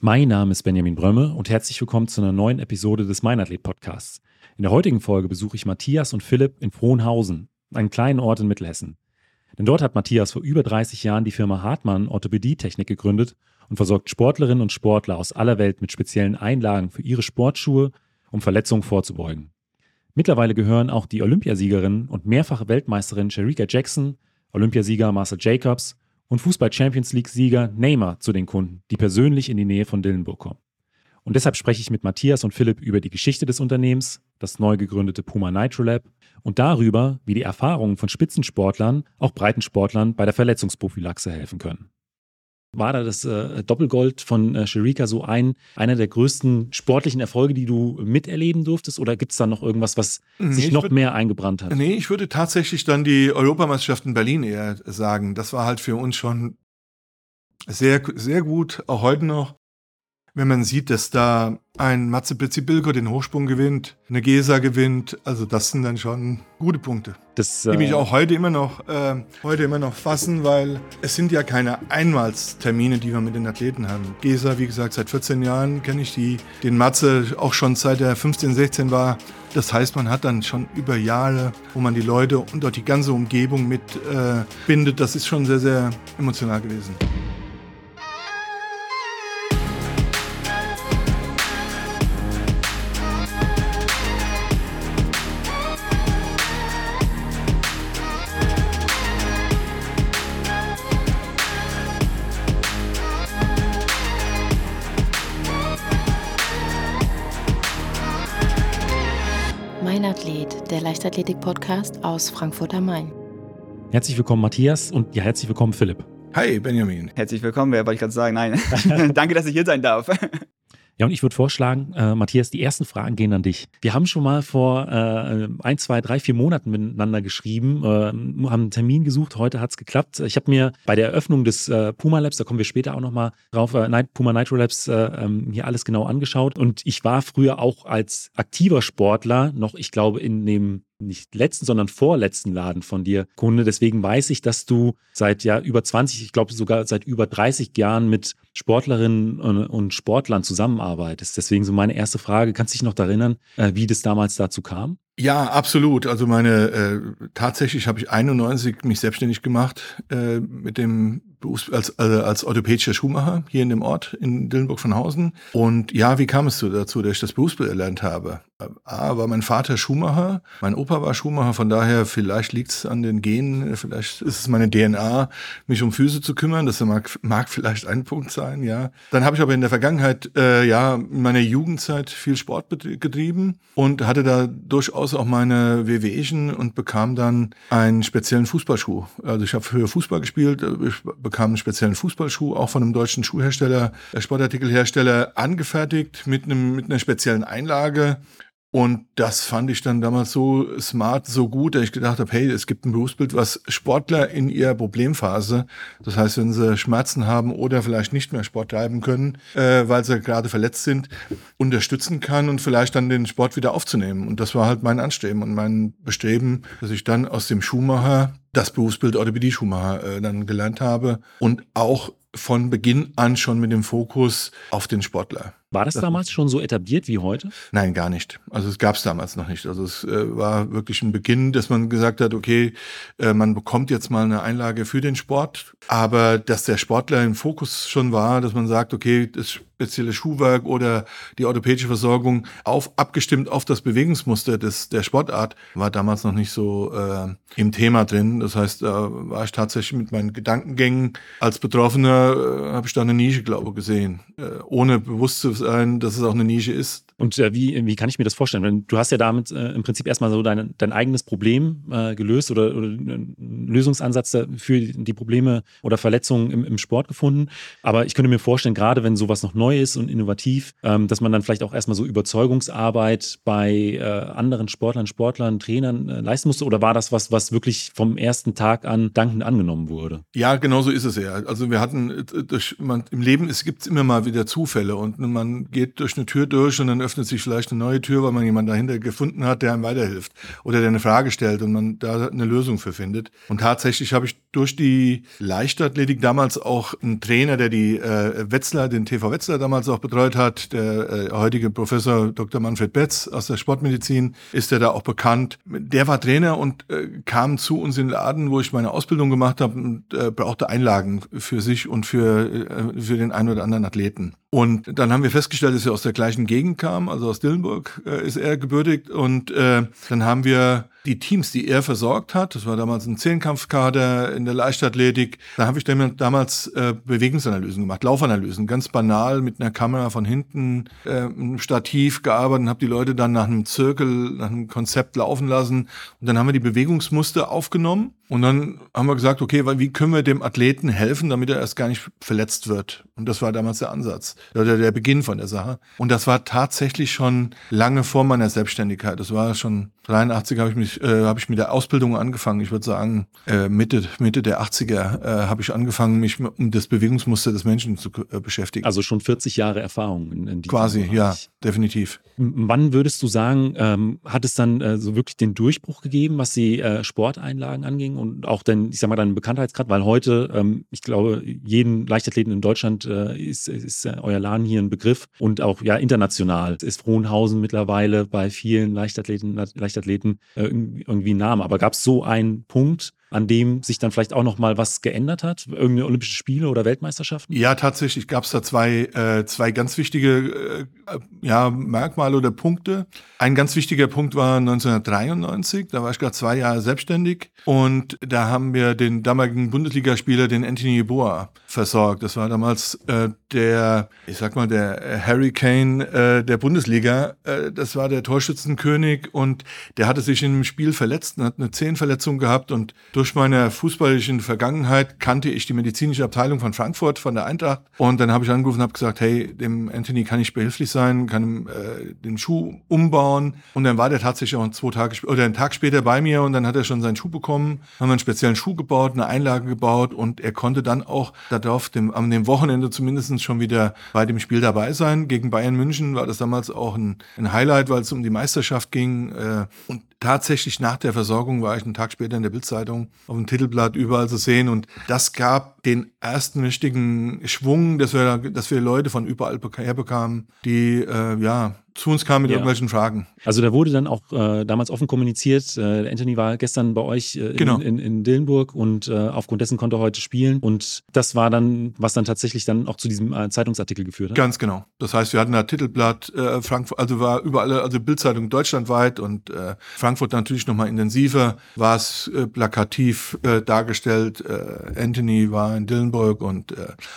Mein Name ist Benjamin Brömme und herzlich willkommen zu einer neuen Episode des Meinathlet Podcasts. In der heutigen Folge besuche ich Matthias und Philipp in Frohnhausen, einem kleinen Ort in Mittelhessen. Denn dort hat Matthias vor über 30 Jahren die Firma Hartmann Orthopädietechnik gegründet und versorgt Sportlerinnen und Sportler aus aller Welt mit speziellen Einlagen für ihre Sportschuhe, um Verletzungen vorzubeugen. Mittlerweile gehören auch die Olympiasiegerin und mehrfache Weltmeisterin Sherika Jackson, Olympiasieger Marcel Jacobs und Fußball-Champions League-Sieger Neymar zu den Kunden, die persönlich in die Nähe von Dillenburg kommen. Und deshalb spreche ich mit Matthias und Philipp über die Geschichte des Unternehmens, das neu gegründete Puma Nitro Lab und darüber, wie die Erfahrungen von Spitzensportlern auch Breitensportlern bei der Verletzungsprophylaxe helfen können. War da das äh, Doppelgold von äh, Sherika so ein, einer der größten sportlichen Erfolge, die du miterleben durftest? Oder gibt es da noch irgendwas, was nee, sich noch würd, mehr eingebrannt hat? Nee, ich würde tatsächlich dann die Europameisterschaft in Berlin eher sagen. Das war halt für uns schon sehr, sehr gut, auch heute noch wenn man sieht, dass da ein Matze Bilko den Hochsprung gewinnt, eine Gesa gewinnt, also das sind dann schon gute Punkte. Das, äh die mich auch heute immer noch, äh, heute immer noch fassen, weil es sind ja keine Einmalstermine, die wir mit den Athleten haben. Gesa, wie gesagt, seit 14 Jahren kenne ich die, den Matze auch schon seit er 15, 16 war. Das heißt, man hat dann schon über Jahre, wo man die Leute und auch die ganze Umgebung mitbindet. Äh, das ist schon sehr, sehr emotional gewesen. Leichtathletik-Podcast aus Frankfurt am Main. Herzlich willkommen, Matthias, und ja, herzlich willkommen, Philipp. Hi, Benjamin. Herzlich willkommen, wer wollte ich gerade sagen? Nein. Danke, dass ich hier sein darf. Ja, und ich würde vorschlagen, äh, Matthias, die ersten Fragen gehen an dich. Wir haben schon mal vor äh, ein, zwei, drei, vier Monaten miteinander geschrieben, äh, haben einen Termin gesucht, heute hat es geklappt. Ich habe mir bei der Eröffnung des äh, Puma Labs, da kommen wir später auch nochmal drauf, äh, Puma Nitro Labs, äh, ähm, hier alles genau angeschaut. Und ich war früher auch als aktiver Sportler noch, ich glaube, in dem nicht letzten, sondern vorletzten Laden von dir Kunde. Deswegen weiß ich, dass du seit ja über 20, ich glaube sogar seit über 30 Jahren mit Sportlerinnen und Sportlern zusammenarbeitest. Deswegen so meine erste Frage, kannst du dich noch erinnern, äh, wie das damals dazu kam? Ja, absolut. Also meine äh, tatsächlich habe ich 91 mich selbstständig gemacht äh, mit dem Berufs als, also als orthopädischer Schuhmacher hier in dem Ort in Dillenburg von Hausen. Und ja, wie kam es dazu, dass ich das Berufsbild erlernt habe? A, war mein Vater Schuhmacher, mein Opa war Schuhmacher, von daher vielleicht liegt es an den Genen, vielleicht ist es meine DNA, mich um Füße zu kümmern. Das mag, mag vielleicht ein Punkt sein, ja. Dann habe ich aber in der Vergangenheit, äh, ja, in meiner Jugendzeit viel Sport getrieben und hatte da durchaus auch meine WWEchen und bekam dann einen speziellen Fußballschuh. Also ich habe für Fußball gespielt, ich bekam einen speziellen Fußballschuh, auch von einem deutschen Schuhhersteller, äh, Sportartikelhersteller, angefertigt mit, einem, mit einer speziellen Einlage. Und das fand ich dann damals so smart, so gut, dass ich gedacht habe, hey, es gibt ein Berufsbild, was Sportler in ihrer Problemphase, das heißt, wenn sie Schmerzen haben oder vielleicht nicht mehr Sport treiben können, äh, weil sie gerade verletzt sind, unterstützen kann und vielleicht dann den Sport wieder aufzunehmen. Und das war halt mein Anstreben und mein Bestreben, dass ich dann aus dem Schuhmacher das Berufsbild Orthopädie-Schuhmacher äh, dann gelernt habe und auch von Beginn an schon mit dem Fokus auf den Sportler. War das, das damals schon so etabliert wie heute? Nein, gar nicht. Also es gab es damals noch nicht. Also es äh, war wirklich ein Beginn, dass man gesagt hat, okay, äh, man bekommt jetzt mal eine Einlage für den Sport, aber dass der Sportler im Fokus schon war, dass man sagt, okay, das spezielle Schuhwerk oder die orthopädische Versorgung auf abgestimmt auf das Bewegungsmuster des der Sportart war damals noch nicht so äh, im Thema drin. Das heißt, da war ich tatsächlich mit meinen Gedankengängen als Betroffener äh, habe ich da eine Nische, glaube ich, gesehen, äh, ohne bewusst zu sein, dass es auch eine Nische ist. Und äh, wie, wie kann ich mir das vorstellen? Du hast ja damit äh, im Prinzip erstmal so dein, dein eigenes Problem äh, gelöst oder, oder einen Lösungsansatz für die Probleme oder Verletzungen im, im Sport gefunden. Aber ich könnte mir vorstellen, gerade wenn sowas noch neu ist und innovativ, ähm, dass man dann vielleicht auch erstmal so Überzeugungsarbeit bei äh, anderen Sportlern, Sportlern, Trainern äh, leisten musste. Oder war das was, was wirklich vom ersten Tag an dankend angenommen wurde? Ja, genau so ist es ja. Also wir hatten, äh, durch, man, im Leben gibt es immer mal wieder Zufälle und man geht durch eine Tür durch und dann öffnet sich vielleicht eine neue Tür, weil man jemanden dahinter gefunden hat, der einem weiterhilft oder der eine Frage stellt und man da eine Lösung für findet. Und tatsächlich habe ich durch die Leichtathletik damals auch ein Trainer, der die äh, Wetzlar, den TV Wetzlar damals auch betreut hat, der äh, heutige Professor Dr. Manfred Betz aus der Sportmedizin, ist der da auch bekannt. Der war Trainer und äh, kam zu uns in den Laden, wo ich meine Ausbildung gemacht habe und äh, brauchte Einlagen für sich und für, äh, für den einen oder anderen Athleten. Und dann haben wir festgestellt, dass er aus der gleichen Gegend kam, also aus Dillenburg äh, ist er gebürtigt. Und äh, dann haben wir die Teams, die er versorgt hat, das war damals ein Zehnkampfkader in der Leichtathletik, da habe ich damals äh, Bewegungsanalysen gemacht, Laufanalysen, ganz banal mit einer Kamera von hinten, äh, einem Stativ gearbeitet und habe die Leute dann nach einem Zirkel, nach einem Konzept laufen lassen. Und dann haben wir die Bewegungsmuster aufgenommen und dann haben wir gesagt, okay, wie können wir dem Athleten helfen, damit er erst gar nicht verletzt wird? Und das war damals der Ansatz oder der Beginn von der Sache. Und das war tatsächlich schon lange vor meiner Selbstständigkeit. Das war schon 83 habe ich mich äh, habe ich mit der Ausbildung angefangen. Ich würde sagen äh, Mitte Mitte der 80er äh, habe ich angefangen, mich um das Bewegungsmuster des Menschen zu äh, beschäftigen. Also schon 40 Jahre Erfahrung in, in Quasi, Bereich. ja, definitiv. Wann würdest du sagen, ähm, hat es dann äh, so wirklich den Durchbruch gegeben, was die äh, Sporteinlagen anging und auch denn, ich sag mal, deinen Bekanntheitsgrad, weil heute, ähm, ich glaube, jeden Leichtathleten in Deutschland äh, ist, ist äh, euer Laden hier ein Begriff und auch ja international ist Frohnhausen mittlerweile bei vielen Leichtathleten, Leichtathleten äh, irgendwie ein Name. Aber gab es so einen Punkt, an dem sich dann vielleicht auch noch mal was geändert hat? Irgendeine Olympische Spiele oder Weltmeisterschaften? Ja, tatsächlich gab es da zwei, äh, zwei ganz wichtige äh, ja, Merkmale oder Punkte. Ein ganz wichtiger Punkt war 1993, da war ich gerade zwei Jahre selbstständig und da haben wir den damaligen Bundesligaspieler, den Anthony Boa, versorgt. Das war damals äh, der, ich sag mal, der Harry Kane äh, der Bundesliga. Äh, das war der Torschützenkönig und der hatte sich in einem Spiel verletzt und hat eine Zehenverletzung gehabt und durch meine fußballischen Vergangenheit kannte ich die medizinische Abteilung von Frankfurt, von der Eintracht. Und dann habe ich angerufen und habe gesagt, hey, dem Anthony kann ich behilflich sein, kann ihm äh, den Schuh umbauen. Und dann war der tatsächlich auch zwei Tage oder einen Tag später bei mir und dann hat er schon seinen Schuh bekommen, haben einen speziellen Schuh gebaut, eine Einlage gebaut und er konnte dann auch darauf dem, am dem Wochenende zumindest schon wieder bei dem Spiel dabei sein. Gegen Bayern München war das damals auch ein, ein Highlight, weil es um die Meisterschaft ging. Äh, und tatsächlich nach der Versorgung war ich einen Tag später in der Bildzeitung auf dem Titelblatt überall zu sehen und das gab den ersten richtigen Schwung, dass wir, dass wir Leute von überall herbekamen, die äh, ja zu uns kam mit ja. irgendwelchen Fragen. Also da wurde dann auch äh, damals offen kommuniziert. Äh, Anthony war gestern bei euch äh, in, genau. in, in, Dillenburg und äh, aufgrund dessen konnte er heute spielen. Und das war dann, was dann tatsächlich dann auch zu diesem äh, Zeitungsartikel geführt hat. Ganz genau. Das heißt, wir hatten da Titelblatt, äh, Frankfurt, also war überall, also Bildzeitung deutschlandweit und Frankfurt natürlich nochmal intensiver, war es plakativ dargestellt. Anthony war in Dillenburg und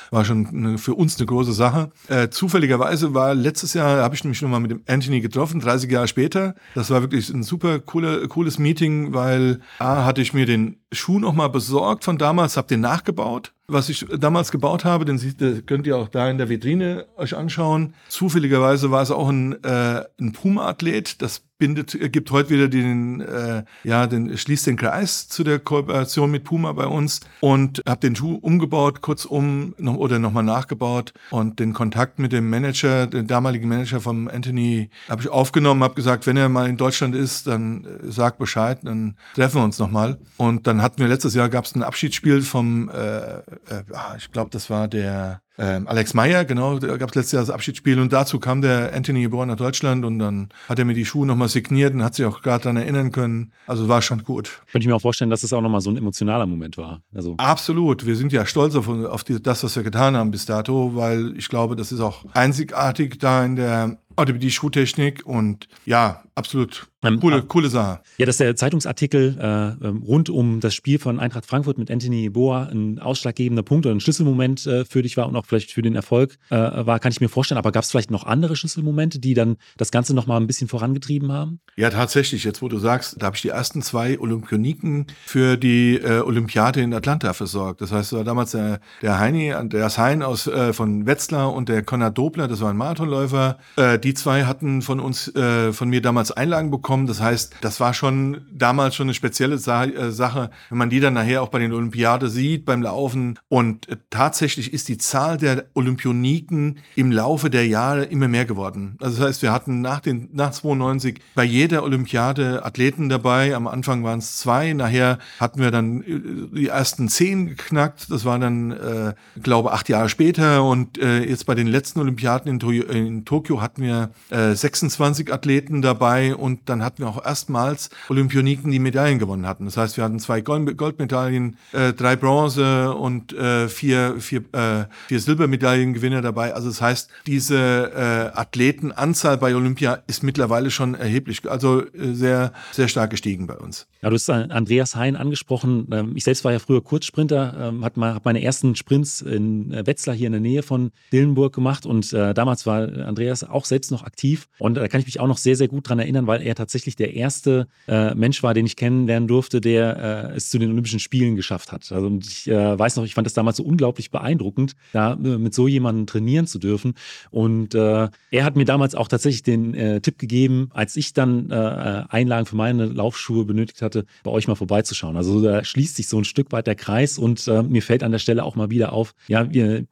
war schon eine, für uns eine große Sache. zufälligerweise war letztes Jahr, habe ich nämlich nochmal mit dem Anthony getroffen, 30 Jahre später. Das war wirklich ein super cooler, cooles Meeting, weil A, hatte ich mir den Schuh nochmal besorgt von damals, habe den nachgebaut. Was ich damals gebaut habe, den könnt ihr auch da in der Vitrine euch anschauen. Zufälligerweise war es auch ein, äh, ein Puma-Athlet. Das bindet, gibt heute wieder den, äh, ja, den, schließt den Kreis zu der Kooperation mit Puma bei uns und habe den Schuh umgebaut, kurzum noch, oder nochmal nachgebaut und den Kontakt mit dem Manager, den damaligen Manager vom Anthony, habe ich aufgenommen, habe gesagt, wenn er mal in Deutschland ist, dann äh, sag Bescheid, dann treffen wir uns nochmal. Und dann hatten wir letztes Jahr gab es ein Abschiedsspiel vom, äh, äh, ah, ich glaube, das war der ähm, Alex Meyer, genau, da gab es letztes Jahr das Abschiedsspiel und dazu kam der Anthony geboren nach Deutschland und dann hat er mir die Schuhe nochmal signiert und hat sich auch gerade daran erinnern können. Also war schon gut. Könnte ich mir auch vorstellen, dass es auch nochmal so ein emotionaler Moment war. Also Absolut. Wir sind ja stolz auf, auf die, das, was wir getan haben bis dato, weil ich glaube, das ist auch einzigartig da in der Orthopädie-Schuhtechnik und ja, absolut ähm, coole, äh, coole Sache. Ja, dass der Zeitungsartikel äh, ähm, rund um das Spiel von Eintracht Frankfurt mit Anthony Boa ein ausschlaggebender Punkt oder ein Schlüsselmoment äh, für dich war und auch vielleicht für den Erfolg äh, war, kann ich mir vorstellen. Aber gab es vielleicht noch andere Schlüsselmomente, die dann das Ganze nochmal ein bisschen vorangetrieben haben? Ja, tatsächlich. Jetzt, wo du sagst, da habe ich die ersten zwei Olympioniken für die äh, Olympiade in Atlanta versorgt. Das heißt, war damals der, der Heini, Andreas Hein aus, äh, von Wetzlar und der Konrad Dobler, das war ein Marathonläufer, die die zwei hatten von uns, äh, von mir damals Einlagen bekommen. Das heißt, das war schon damals schon eine spezielle Sa äh, Sache, wenn man die dann nachher auch bei den Olympiade sieht, beim Laufen. Und äh, tatsächlich ist die Zahl der Olympioniken im Laufe der Jahre immer mehr geworden. Also das heißt, wir hatten nach den nach 92 bei jeder Olympiade Athleten dabei. Am Anfang waren es zwei, nachher hatten wir dann äh, die ersten zehn geknackt. Das war dann, äh, glaube acht Jahre später. Und äh, jetzt bei den letzten Olympiaden in, to in Tokio hatten wir äh, 26 Athleten dabei und dann hatten wir auch erstmals Olympioniken, die Medaillen gewonnen hatten. Das heißt, wir hatten zwei Gold Goldmedaillen, äh, drei Bronze und äh, vier, vier, äh, vier Silbermedaillengewinner dabei. Also das heißt, diese äh, Athletenanzahl bei Olympia ist mittlerweile schon erheblich, also äh, sehr, sehr stark gestiegen bei uns. Ja, du hast Andreas Hein angesprochen. Ähm, ich selbst war ja früher Kurzsprinter, ähm, hat mal, meine ersten Sprints in äh, Wetzlar hier in der Nähe von Dillenburg gemacht und äh, damals war Andreas auch selbst noch aktiv und da kann ich mich auch noch sehr, sehr gut dran erinnern, weil er tatsächlich der erste äh, Mensch war, den ich kennenlernen durfte, der äh, es zu den Olympischen Spielen geschafft hat. Also und ich äh, weiß noch, ich fand das damals so unglaublich beeindruckend, da äh, mit so jemandem trainieren zu dürfen und er hat mir damals auch tatsächlich den Tipp gegeben, als ich dann Einlagen für meine Laufschuhe benötigt hatte, bei euch mal vorbeizuschauen. Also da schließt sich so ein Stück weit der Kreis und äh, mir fällt an der Stelle auch mal wieder auf, ja,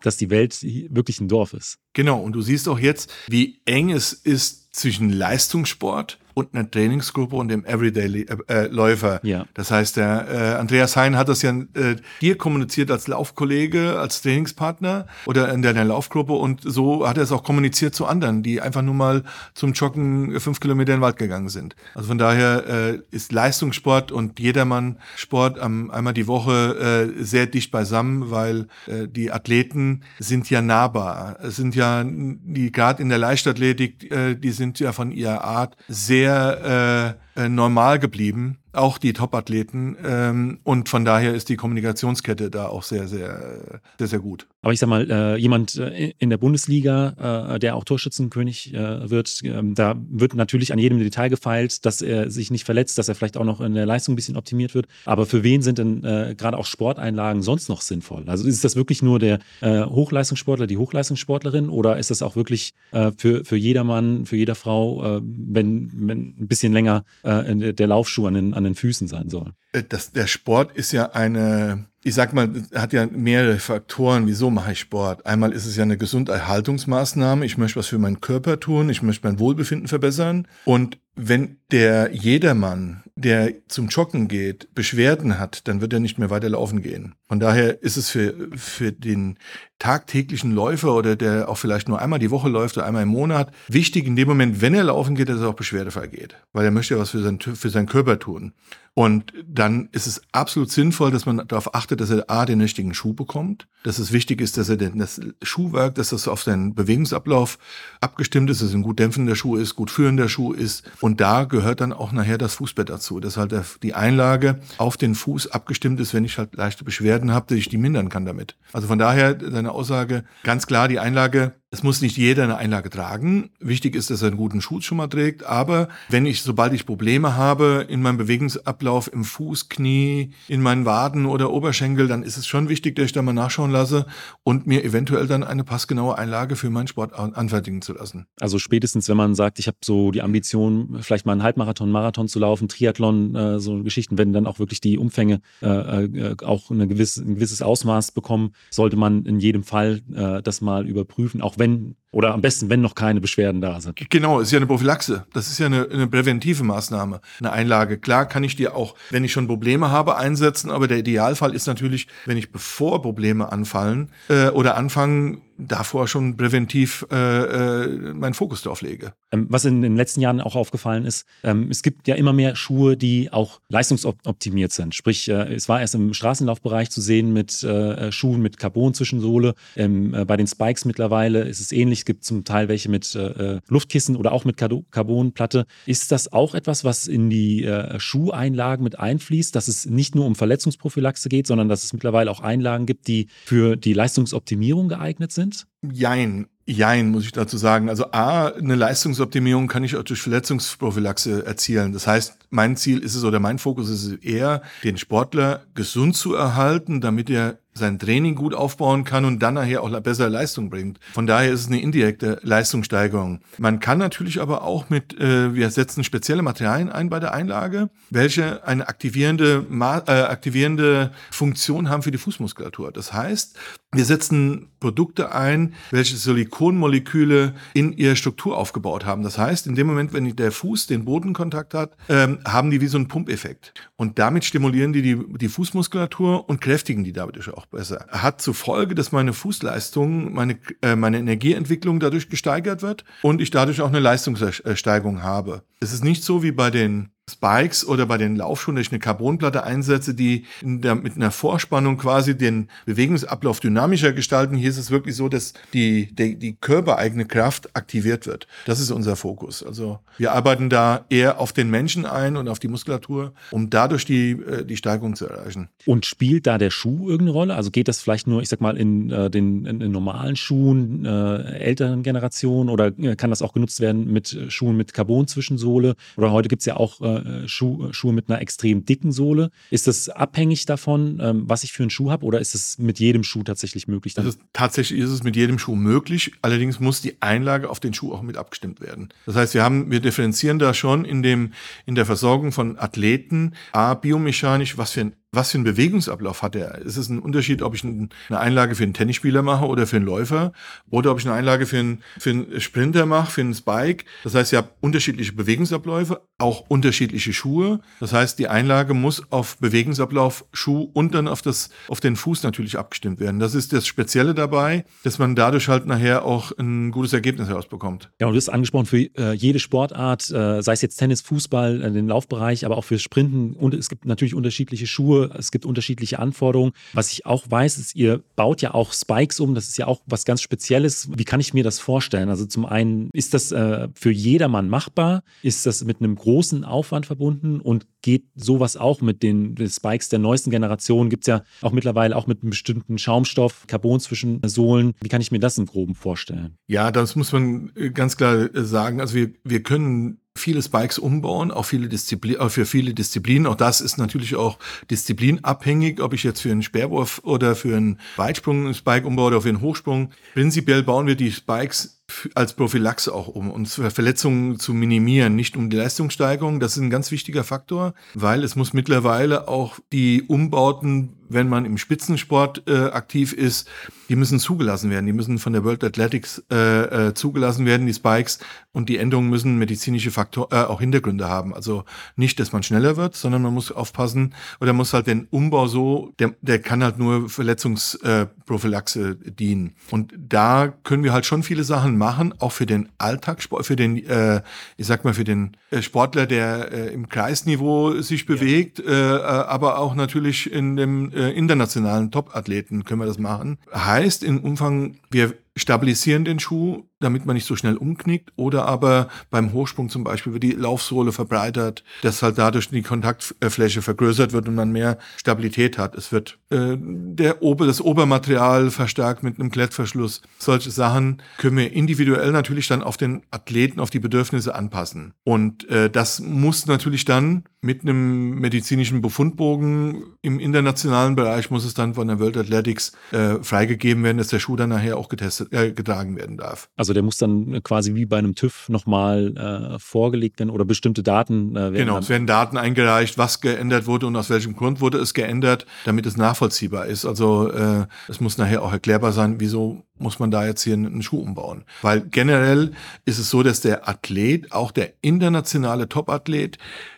dass die Welt wirklich ein Dorf ist. Genau, und du siehst auch jetzt, wie eng es ist zwischen Leistungssport und einer Trainingsgruppe und dem Everyday-Läufer. Ja. Das heißt, der äh, Andreas Hein hat das ja äh, hier kommuniziert als Laufkollege, als Trainingspartner oder in der Laufgruppe und so hat er es auch kommuniziert zu anderen, die einfach nur mal zum Joggen fünf Kilometer in den Wald gegangen sind. Also von daher äh, ist Leistungssport und Jedermann-Sport ähm, einmal die Woche äh, sehr dicht beisammen, weil äh, die Athleten sind ja nahbar. Es sind ja die gerade in der Leichtathletik, äh, die sind ja von ihrer Art sehr sehr äh, normal geblieben auch die Top-Athleten. Ähm, und von daher ist die Kommunikationskette da auch sehr, sehr, sehr, sehr gut. Aber ich sag mal, äh, jemand äh, in der Bundesliga, äh, der auch Torschützenkönig äh, wird, ähm, da wird natürlich an jedem Detail gefeilt, dass er sich nicht verletzt, dass er vielleicht auch noch in der Leistung ein bisschen optimiert wird. Aber für wen sind denn äh, gerade auch Sporteinlagen sonst noch sinnvoll? Also ist das wirklich nur der Hochleistungssportler, die Hochleistungssportlerin oder ist das auch wirklich für, für jedermann, für jede Frau, wenn, wenn ein bisschen länger der Laufschuh an den, an den Füßen sein soll. Äh, das, der Sport ist ja eine, ich sag mal, hat ja mehrere Faktoren. Wieso mache ich Sport? Einmal ist es ja eine Gesunderhaltungsmaßnahme. Ich möchte was für meinen Körper tun. Ich möchte mein Wohlbefinden verbessern. Und wenn der Jedermann, der zum Joggen geht, Beschwerden hat, dann wird er nicht mehr weiter laufen gehen. Von daher ist es für, für den tagtäglichen Läufer oder der auch vielleicht nur einmal die Woche läuft oder einmal im Monat wichtig in dem Moment, wenn er laufen geht, dass er auch beschwerdefrei geht. Weil er möchte ja was für, sein, für seinen Körper tun. Und dann ist es absolut sinnvoll, dass man darauf achtet, dass er A, den richtigen Schuh bekommt, dass es wichtig ist, dass er den, das Schuhwerk, dass das auf seinen Bewegungsablauf abgestimmt ist, dass es ein gut dämpfender Schuh ist, gut führender Schuh ist. Und da gehört dann auch nachher das Fußbett dazu, dass halt die Einlage auf den Fuß abgestimmt ist, wenn ich halt leichte Beschwerden habe, dass ich die mindern kann damit. Also von daher deine Aussage, ganz klar, die Einlage es muss nicht jeder eine Einlage tragen. Wichtig ist, dass er einen guten Schuh schon mal trägt. Aber wenn ich, sobald ich Probleme habe in meinem Bewegungsablauf im Fuß, Knie, in meinen Waden oder Oberschenkel, dann ist es schon wichtig, dass ich da mal nachschauen lasse und mir eventuell dann eine passgenaue Einlage für meinen Sport anfertigen zu lassen. Also spätestens, wenn man sagt, ich habe so die Ambition, vielleicht mal einen Halbmarathon, Marathon zu laufen, Triathlon, äh, so Geschichten, wenn dann auch wirklich die Umfänge äh, äh, auch gewisse, ein gewisses Ausmaß bekommen, sollte man in jedem Fall äh, das mal überprüfen, auch wenn oder am besten, wenn noch keine Beschwerden da sind. Genau, ist ja eine Prophylaxe. Das ist ja eine, eine präventive Maßnahme, eine Einlage. Klar kann ich dir auch, wenn ich schon Probleme habe, einsetzen, aber der Idealfall ist natürlich, wenn ich bevor Probleme anfallen äh, oder anfangen, davor schon präventiv äh, äh, meinen Fokus drauf lege. Ähm, was in den letzten Jahren auch aufgefallen ist, ähm, es gibt ja immer mehr Schuhe, die auch leistungsoptimiert sind. Sprich, äh, es war erst im Straßenlaufbereich zu sehen mit äh, Schuhen mit Carbon-Zwischensohle. Ähm, äh, bei den Spikes mittlerweile ist es ähnlich. Es gibt zum Teil welche mit äh, äh, Luftkissen oder auch mit Carbonplatte. Ist das auch etwas, was in die äh, Schuheinlagen mit einfließt, dass es nicht nur um Verletzungsprophylaxe geht, sondern dass es mittlerweile auch Einlagen gibt, die für die Leistungsoptimierung geeignet sind? sind? Jein. Jein, muss ich dazu sagen. Also A, eine Leistungsoptimierung kann ich auch durch Verletzungsprophylaxe erzielen. Das heißt, mein Ziel ist es oder mein Fokus ist es eher, den Sportler gesund zu erhalten, damit er sein Training gut aufbauen kann und dann nachher auch bessere Leistung bringt. Von daher ist es eine indirekte Leistungssteigerung. Man kann natürlich aber auch mit, äh, wir setzen spezielle Materialien ein bei der Einlage, welche eine aktivierende, äh, aktivierende Funktion haben für die Fußmuskulatur. Das heißt, wir setzen Produkte ein, welche Silikonmoleküle in ihrer Struktur aufgebaut haben. Das heißt, in dem Moment, wenn der Fuß den Bodenkontakt hat, ähm, haben die wie so einen Pumpeffekt. Und damit stimulieren die, die die Fußmuskulatur und kräftigen die dadurch auch besser. Hat zur Folge, dass meine Fußleistung, meine, äh, meine Energieentwicklung dadurch gesteigert wird und ich dadurch auch eine Leistungssteigerung habe. Es ist nicht so wie bei den Spikes oder bei den Laufschuhen, dass ich eine Carbonplatte einsetze, die der, mit einer Vorspannung quasi den Bewegungsablauf dynamischer gestalten. Hier ist es wirklich so, dass die, die, die körpereigene Kraft aktiviert wird. Das ist unser Fokus. Also wir arbeiten da eher auf den Menschen ein und auf die Muskulatur, um dadurch die, äh, die Steigerung zu erreichen. Und spielt da der Schuh irgendeine Rolle? Also geht das vielleicht nur, ich sag mal, in äh, den in, in normalen Schuhen äh, älteren Generationen oder äh, kann das auch genutzt werden mit Schuhen mit Carbon-Zwischensohle? Oder heute gibt es ja auch äh, äh, Schuh, Schuhe mit einer extrem dicken Sohle. Ist das abhängig davon, ähm, was ich für einen Schuh habe, oder ist es mit jedem Schuh tatsächlich möglich? Ist, tatsächlich ist es mit jedem Schuh möglich. Allerdings muss die Einlage auf den Schuh auch mit abgestimmt werden. Das heißt, wir haben, wir differenzieren da schon in dem, in der Versorgung von Athleten, a, biomechanisch, was für ein was für einen Bewegungsablauf hat er? Ist es ein Unterschied, ob ich eine Einlage für einen Tennisspieler mache oder für einen Läufer oder ob ich eine Einlage für einen, für einen Sprinter mache, für einen Spike? Das heißt, ihr habt unterschiedliche Bewegungsabläufe, auch unterschiedliche Schuhe. Das heißt, die Einlage muss auf Bewegungsablauf, Schuh und dann auf das, auf den Fuß natürlich abgestimmt werden. Das ist das Spezielle dabei, dass man dadurch halt nachher auch ein gutes Ergebnis herausbekommt. Ja, und du hast angesprochen für äh, jede Sportart, äh, sei es jetzt Tennis, Fußball, äh, den Laufbereich, aber auch fürs Sprinten und es gibt natürlich unterschiedliche Schuhe es gibt unterschiedliche Anforderungen. Was ich auch weiß, ist, ihr baut ja auch Spikes um. Das ist ja auch was ganz Spezielles. Wie kann ich mir das vorstellen? Also zum einen, ist das äh, für jedermann machbar? Ist das mit einem großen Aufwand verbunden? Und geht sowas auch mit den, den Spikes der neuesten Generation? Gibt es ja auch mittlerweile auch mit einem bestimmten Schaumstoff, Carbon zwischen Sohlen. Wie kann ich mir das im Groben vorstellen? Ja, das muss man äh, ganz klar äh, sagen. Also wir, wir können viele Spikes umbauen, auch viele Disziplin, äh, für viele Disziplinen. Auch das ist natürlich auch disziplinabhängig, ob ich jetzt für einen Speerwurf oder für einen Weitsprung einen Spike umbaue oder für einen Hochsprung. Prinzipiell bauen wir die Spikes als Prophylaxe auch um, um Verletzungen zu minimieren, nicht um die Leistungssteigerung. Das ist ein ganz wichtiger Faktor, weil es muss mittlerweile auch die Umbauten, wenn man im Spitzensport äh, aktiv ist, die müssen zugelassen werden. Die müssen von der World Athletics äh, äh, zugelassen werden, die Spikes. Und die Änderungen müssen medizinische Faktor, äh, auch Hintergründe haben. Also nicht, dass man schneller wird, sondern man muss aufpassen oder muss halt den Umbau so, der, der kann halt nur Verletzungsprophylaxe äh, dienen. Und da können wir halt schon viele Sachen machen, auch für den Alltagssport, für den, äh, ich sag mal, für den äh, Sportler, der äh, im Kreisniveau sich bewegt, ja. äh, aber auch natürlich in dem äh, internationalen Top-Athleten können wir das machen. Heißt im Umfang, wir stabilisieren den Schuh, damit man nicht so schnell umknickt. Oder aber beim Hochsprung zum Beispiel wird die Laufsohle verbreitert, dass halt dadurch die Kontaktfläche vergrößert wird und man mehr Stabilität hat. Es wird äh, der Ober, das Obermaterial verstärkt mit einem Klettverschluss. Solche Sachen können wir individuell natürlich dann auf den Athleten, auf die Bedürfnisse anpassen. Und äh, das muss natürlich dann mit einem medizinischen Befundbogen im internationalen Bereich muss es dann von der World Athletics äh, freigegeben werden, dass der Schuh dann nachher auch getestet, äh, getragen werden darf. Also der muss dann quasi wie bei einem TÜV nochmal äh, vorgelegt werden oder bestimmte Daten äh, werden. Genau, es werden Daten eingereicht, was geändert wurde und aus welchem Grund wurde es geändert, damit es nachvollziehbar ist. Also äh, es muss nachher auch erklärbar sein, wieso muss man da jetzt hier einen Schuh umbauen. Weil generell ist es so, dass der Athlet, auch der internationale Top-Athlet,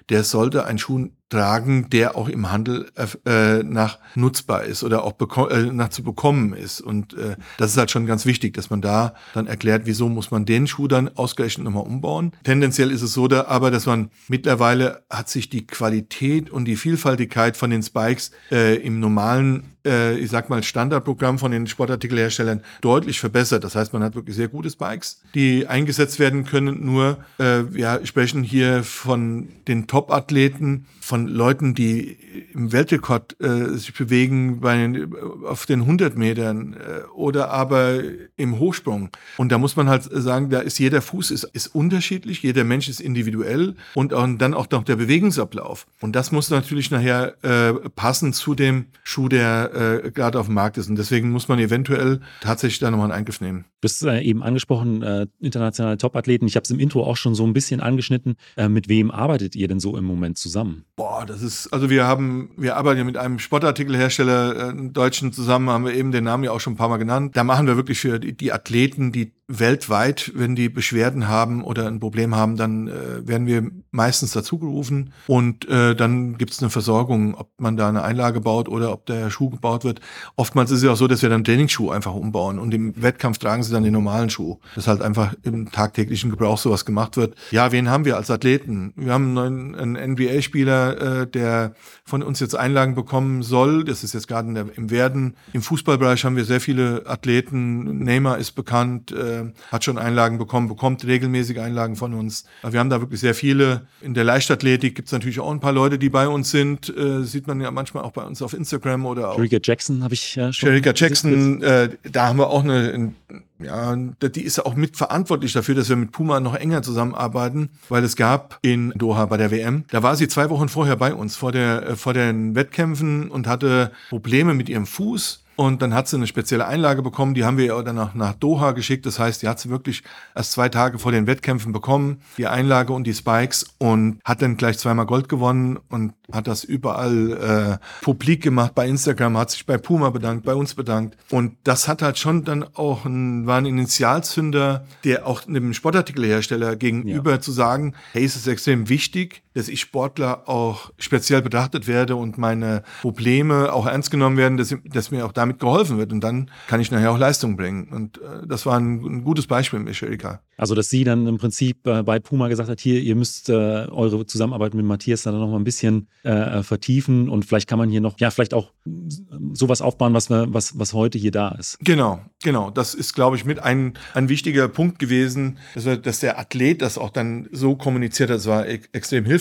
der sollte einen Schuh tragen, der auch im Handel äh, nach nutzbar ist oder auch äh, nach zu bekommen ist. Und äh, das ist halt schon ganz wichtig, dass man da dann erklärt, wieso muss man den Schuh dann ausgerechnet nochmal umbauen. Tendenziell ist es so, da, aber dass man mittlerweile hat sich die Qualität und die Vielfaltigkeit von den Spikes äh, im normalen äh, ich sag mal, Standardprogramm von den Sportartikelherstellern deutlich verbessert. Das heißt, man hat wirklich sehr gute Spikes, die eingesetzt werden können. Nur, äh, wir sprechen hier von den Top-Athleten, von von Leuten, die im Weltrekord äh, sich bewegen bei den, auf den 100 Metern äh, oder aber im Hochsprung. Und da muss man halt sagen, da ist jeder Fuß ist, ist unterschiedlich, jeder Mensch ist individuell und, auch, dann auch noch der Bewegungsablauf. Und das muss natürlich nachher äh, passen zu dem Schuh, der äh, gerade auf dem Markt ist. Und deswegen muss man eventuell tatsächlich da nochmal einen Eingriff nehmen. Du hast äh, eben angesprochen, äh, internationale Topathleten. Ich habe es im Intro auch schon so ein bisschen angeschnitten. Äh, mit wem arbeitet ihr denn so im Moment zusammen? Boah, das ist, also wir haben, wir arbeiten ja mit einem Sportartikelhersteller, äh, Deutschen zusammen, haben wir eben den Namen ja auch schon ein paar Mal genannt. Da machen wir wirklich für die, die Athleten, die weltweit, wenn die Beschwerden haben oder ein Problem haben, dann äh, werden wir meistens dazugerufen und äh, dann gibt es eine Versorgung, ob man da eine Einlage baut oder ob der Schuh gebaut wird. Oftmals ist es auch so, dass wir dann Trainingsschuh einfach umbauen und im Wettkampf tragen sie dann den normalen Schuh. Das halt einfach im tagtäglichen Gebrauch sowas gemacht wird. Ja, wen haben wir als Athleten? Wir haben einen, einen NBA-Spieler, äh, der von uns jetzt Einlagen bekommen soll. Das ist jetzt gerade im Werden. Im Fußballbereich haben wir sehr viele Athleten. Neymar ist bekannt. Äh, hat schon Einlagen bekommen, bekommt regelmäßig Einlagen von uns. Wir haben da wirklich sehr viele. In der Leichtathletik gibt es natürlich auch ein paar Leute, die bei uns sind. Äh, sieht man ja manchmal auch bei uns auf Instagram oder auch. Sherika Jackson habe ich ja schon. Sherika Jackson, äh, da haben wir auch eine, ja, die ist auch mitverantwortlich dafür, dass wir mit Puma noch enger zusammenarbeiten, weil es gab in Doha bei der WM, da war sie zwei Wochen vorher bei uns, vor, der, äh, vor den Wettkämpfen und hatte Probleme mit ihrem Fuß und dann hat sie eine spezielle Einlage bekommen, die haben wir ihr dann nach, nach Doha geschickt. Das heißt, die hat sie wirklich erst zwei Tage vor den Wettkämpfen bekommen, die Einlage und die Spikes und hat dann gleich zweimal Gold gewonnen und hat das überall äh, publik gemacht bei Instagram, hat sich bei Puma bedankt, bei uns bedankt. Und das hat halt schon dann auch ein, war ein Initialzünder, der auch einem Sportartikelhersteller gegenüber ja. zu sagen, hey, es ist extrem wichtig, dass ich Sportler auch speziell betrachtet werde und meine Probleme auch ernst genommen werden, dass, dass mir auch damit geholfen wird. Und dann kann ich nachher auch Leistung bringen. Und äh, das war ein, ein, gutes Beispiel mit Erika. Also, dass sie dann im Prinzip äh, bei Puma gesagt hat, hier, ihr müsst äh, eure Zusammenarbeit mit Matthias dann noch mal ein bisschen äh, vertiefen und vielleicht kann man hier noch, ja, vielleicht auch sowas aufbauen, was, wir, was, was heute hier da ist. Genau, genau. Das ist, glaube ich, mit ein, ein wichtiger Punkt gewesen, dass, wir, dass der Athlet das auch dann so kommuniziert hat. Das war e extrem hilfreich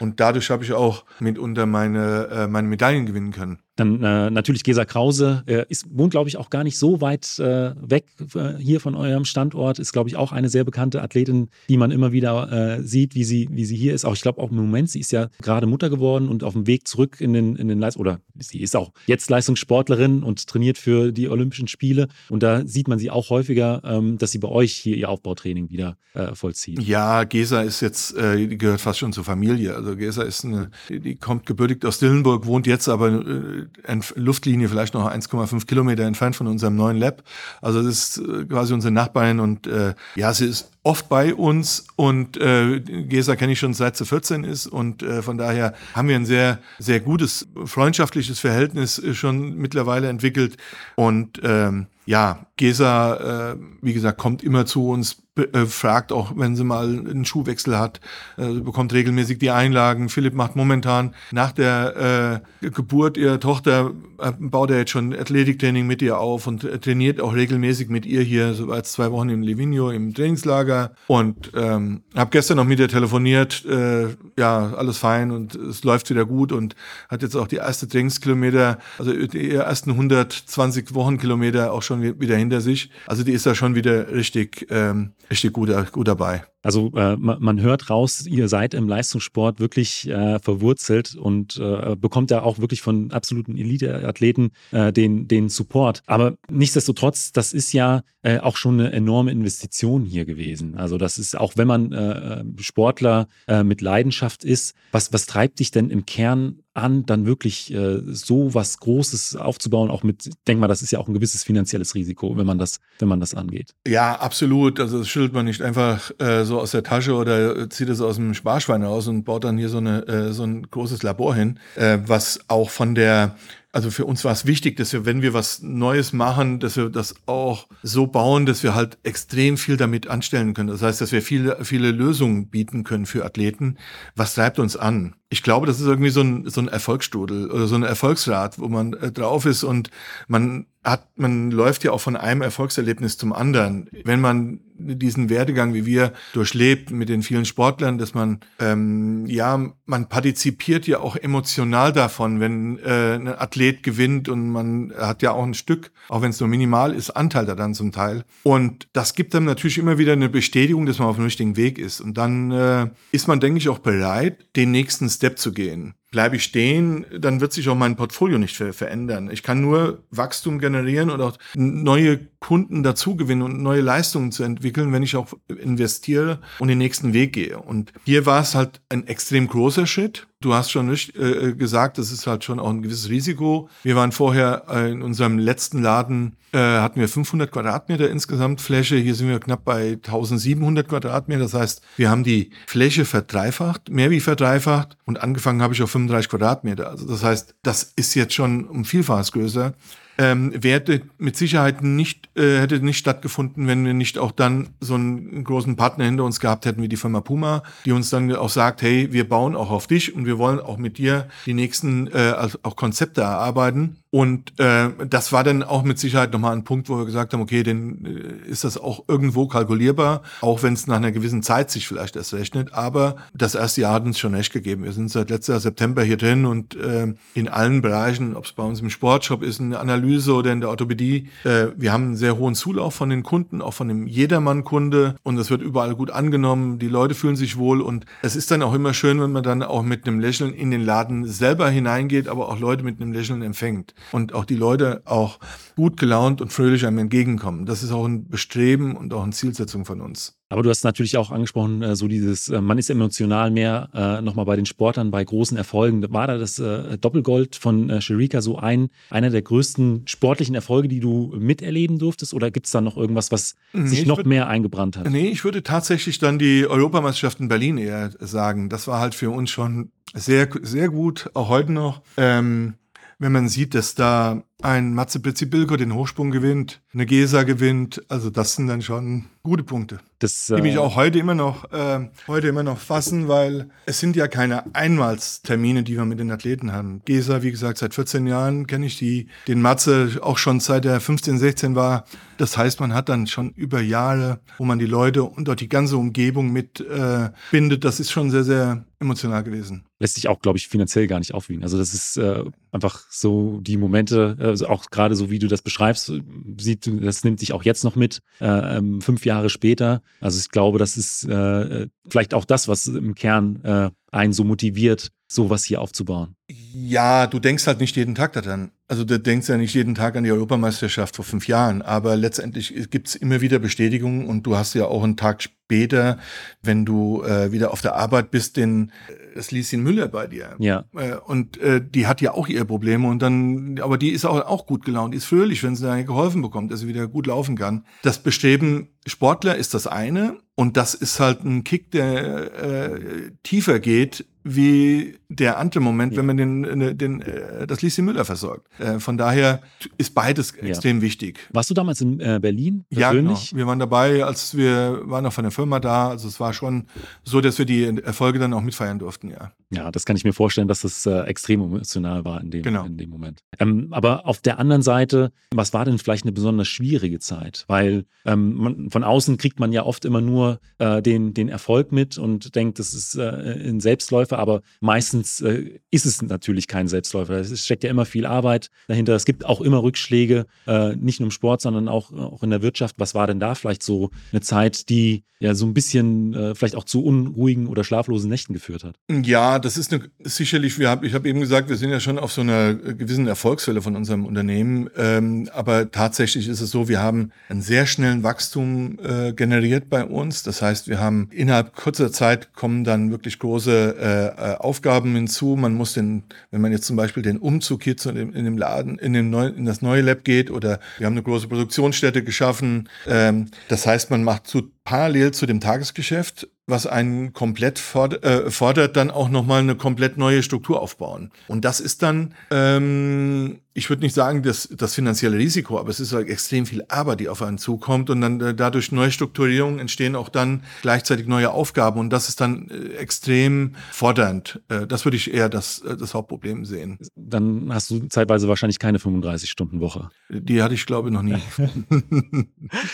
und dadurch habe ich auch mitunter meine, äh, meine Medaillen gewinnen können. Dann äh, natürlich Gesa Krause äh, ist, wohnt, glaube ich, auch gar nicht so weit äh, weg äh, hier von eurem Standort. Ist, glaube ich, auch eine sehr bekannte Athletin, die man immer wieder äh, sieht, wie sie, wie sie hier ist. Auch ich glaube auch im Moment, sie ist ja gerade Mutter geworden und auf dem Weg zurück in den, in den Leistungs- oder sie ist auch jetzt Leistungssportlerin und trainiert für die Olympischen Spiele. Und da sieht man sie auch häufiger, ähm, dass sie bei euch hier ihr Aufbautraining wieder äh, vollzieht. Ja, Gesa ist jetzt, äh, gehört fast schon zur Familie. Also Gesa ist eine, die kommt gebürtig aus Dillenburg, wohnt jetzt aber äh, Luftlinie vielleicht noch 1,5 Kilometer entfernt von unserem neuen Lab. Also das ist äh, quasi unsere Nachbarin und äh, ja, sie ist oft bei uns und äh, Gesa kenne ich schon seit sie 14 ist und äh, von daher haben wir ein sehr, sehr gutes freundschaftliches Verhältnis schon mittlerweile entwickelt und ähm, ja, Gesa, äh, wie gesagt, kommt immer zu uns, fragt auch, wenn sie mal einen Schuhwechsel hat, äh, bekommt regelmäßig die Einlagen. Philipp macht momentan nach der äh, Geburt ihrer Tochter, äh, baut er jetzt schon Athletiktraining mit ihr auf und äh, trainiert auch regelmäßig mit ihr hier, so als zwei Wochen im Livigno im Trainingslager. Und ähm, habe gestern noch mit ihr telefoniert, äh, ja, alles fein und es läuft wieder gut und hat jetzt auch die erste Trainingskilometer, also die ersten 120 Wochenkilometer auch schon wieder hinter sich. Also die ist da schon wieder richtig ähm, richtig gut, gut dabei. Also äh, man, hört raus, ihr seid im Leistungssport wirklich äh, verwurzelt und äh, bekommt ja auch wirklich von absoluten Elite-Athleten äh, den, den Support. Aber nichtsdestotrotz, das ist ja äh, auch schon eine enorme Investition hier gewesen. Also das ist, auch wenn man äh, Sportler mit Leidenschaft ist, was, was treibt dich denn im Kern an, dann wirklich äh, so was Großes aufzubauen, auch mit, denk mal, das ist ja auch ein gewisses finanzielles Risiko, wenn man das, wenn man das angeht. Ja, absolut. Also das schüttelt man nicht einfach äh, so aus der Tasche oder zieht es aus dem Sparschwein raus und baut dann hier so, eine, äh, so ein großes Labor hin, äh, was auch von der also für uns war es wichtig, dass wir, wenn wir was Neues machen, dass wir das auch so bauen, dass wir halt extrem viel damit anstellen können. Das heißt, dass wir viele, viele Lösungen bieten können für Athleten. Was treibt uns an? Ich glaube, das ist irgendwie so ein, so ein Erfolgsstudel oder so ein Erfolgsrad, wo man äh, drauf ist und man hat, man läuft ja auch von einem Erfolgserlebnis zum anderen. Wenn man diesen Werdegang wie wir durchlebt mit den vielen Sportlern, dass man ähm, ja man partizipiert ja auch emotional davon, wenn äh, ein Athlet gewinnt und man hat ja auch ein Stück, auch wenn es nur minimal ist, Anteil da dann zum Teil. Und das gibt dann natürlich immer wieder eine Bestätigung, dass man auf dem richtigen Weg ist. Und dann äh, ist man, denke ich, auch bereit, den nächsten Step zu gehen bleibe ich stehen, dann wird sich auch mein Portfolio nicht verändern. Ich kann nur Wachstum generieren und auch neue Kunden dazugewinnen und neue Leistungen zu entwickeln, wenn ich auch investiere und den nächsten Weg gehe. Und hier war es halt ein extrem großer Schritt. Du hast schon nicht, äh, gesagt, das ist halt schon auch ein gewisses Risiko. Wir waren vorher äh, in unserem letzten Laden, äh, hatten wir 500 Quadratmeter insgesamt Fläche. Hier sind wir knapp bei 1700 Quadratmeter. Das heißt, wir haben die Fläche verdreifacht, mehr wie verdreifacht. Und angefangen habe ich auf 35 Quadratmeter. Also das heißt, das ist jetzt schon um Vielfaches größer ähm, wäre mit Sicherheit nicht, äh, hätte nicht stattgefunden, wenn wir nicht auch dann so einen großen Partner hinter uns gehabt hätten wie die Firma Puma, die uns dann auch sagt, hey, wir bauen auch auf dich und wir wollen auch mit dir die nächsten äh, auch Konzepte erarbeiten. Und äh, das war dann auch mit Sicherheit nochmal ein Punkt, wo wir gesagt haben, okay, dann äh, ist das auch irgendwo kalkulierbar, auch wenn es nach einer gewissen Zeit sich vielleicht erst rechnet. Aber das erste Jahr hat uns schon recht gegeben. Wir sind seit letzter September hier drin und äh, in allen Bereichen, ob es bei uns im Sportshop ist, eine Analyse oder in der Orthopädie, äh, wir haben einen sehr hohen Zulauf von den Kunden, auch von dem Jedermann-Kunde und es wird überall gut angenommen. Die Leute fühlen sich wohl und es ist dann auch immer schön, wenn man dann auch mit einem Lächeln in den Laden selber hineingeht, aber auch Leute mit einem Lächeln empfängt und auch die Leute auch gut gelaunt und fröhlich einem entgegenkommen. Das ist auch ein Bestreben und auch eine Zielsetzung von uns. Aber du hast natürlich auch angesprochen, äh, so dieses, äh, man ist emotional mehr äh, nochmal bei den Sportlern, bei großen Erfolgen. War da das Doppelgold von Sherika so ein, einer der größten sportlichen Erfolge, die du miterleben durftest? Oder gibt es da noch irgendwas, was nee, sich noch würd, mehr eingebrannt hat? Nee, ich würde tatsächlich dann die Europameisterschaft in Berlin eher sagen. Das war halt für uns schon sehr, sehr gut, auch heute noch. Ähm, wenn man sieht, dass da ein Matze Bilko den Hochsprung gewinnt, eine Gesa gewinnt, also das sind dann schon gute Punkte. Das, die mich äh, auch heute immer noch, äh, heute immer noch fassen, weil es sind ja keine Einmalstermine, die wir mit den Athleten haben. Gesa, wie gesagt, seit 14 Jahren kenne ich die, den Matze auch schon seit er 15, 16 war. Das heißt, man hat dann schon über Jahre, wo man die Leute und auch die ganze Umgebung mit äh, bindet. Das ist schon sehr, sehr emotional gewesen. Lässt sich auch, glaube ich, finanziell gar nicht aufwiegen. Also das ist äh, einfach so die Momente, also auch gerade so wie du das beschreibst, sieht, das nimmt sich auch jetzt noch mit, äh, ähm, fünf Jahre später. Also ich glaube, das ist äh, vielleicht auch das, was im Kern äh, einen so motiviert, sowas hier aufzubauen. Ja, du denkst halt nicht jeden Tag daran. Also du denkst ja nicht jeden Tag an die Europameisterschaft vor fünf Jahren, aber letztendlich gibt es immer wieder Bestätigungen und du hast ja auch einen Tag später, wenn du äh, wieder auf der Arbeit bist, den das Lieschen Müller bei dir. Ja. Äh, und äh, die hat ja auch ihre Probleme und dann, aber die ist auch, auch gut gelaunt, die ist fröhlich, wenn sie da geholfen bekommt, dass sie wieder gut laufen kann. Das Bestreben Sportler ist das eine und das ist halt ein Kick, der äh, tiefer geht wie der andere Moment, ja. wenn man den, äh, den, äh, das Lieschen Müller versorgt. Äh, von daher ist beides ja. extrem wichtig. Warst du damals in äh, Berlin? Persönlich? Ja, genau. Wir waren dabei, als wir waren auch von der Firma da. Also es war schon so, dass wir die Erfolge dann auch mitfeiern durften, ja. Ja, das kann ich mir vorstellen, dass das äh, extrem emotional war in dem, genau. in dem Moment. Ähm, aber auf der anderen Seite, was war denn vielleicht eine besonders schwierige Zeit? Weil ähm, man, von außen kriegt man ja oft immer nur den, den Erfolg mit und denkt, das ist ein Selbstläufer, aber meistens äh, ist es natürlich kein Selbstläufer. Es steckt ja immer viel Arbeit dahinter. Es gibt auch immer Rückschläge, äh, nicht nur im Sport, sondern auch, auch in der Wirtschaft. Was war denn da vielleicht so eine Zeit, die ja so ein bisschen äh, vielleicht auch zu unruhigen oder schlaflosen Nächten geführt hat? Ja, das ist eine, sicherlich, wir hab, ich habe eben gesagt, wir sind ja schon auf so einer gewissen Erfolgswelle von unserem Unternehmen. Ähm, aber tatsächlich ist es so, wir haben einen sehr schnellen Wachstum äh, generiert bei uns. Das heißt, wir haben innerhalb kurzer Zeit kommen dann wirklich große äh, äh Aufgaben hinzu. Man muss den, wenn man jetzt zum Beispiel den Umzug hier zu dem, in dem Laden, in, dem neu, in das neue Lab geht oder wir haben eine große Produktionsstätte geschaffen. Ähm, das heißt, man macht zu, parallel zu dem Tagesgeschäft was einen komplett fordert, äh, fordert dann auch nochmal eine komplett neue Struktur aufbauen. Und das ist dann, ähm, ich würde nicht sagen, dass das finanzielle Risiko, aber es ist halt extrem viel Arbeit, die auf einen zukommt und dann äh, dadurch neue Strukturierungen entstehen auch dann gleichzeitig neue Aufgaben und das ist dann äh, extrem fordernd. Äh, das würde ich eher das, äh, das Hauptproblem sehen. Dann hast du zeitweise wahrscheinlich keine 35-Stunden-Woche. Die hatte ich, glaube ich, noch nie.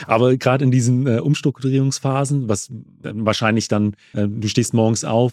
aber gerade in diesen Umstrukturierungsphasen, was wahrscheinlich dann, du stehst morgens auf,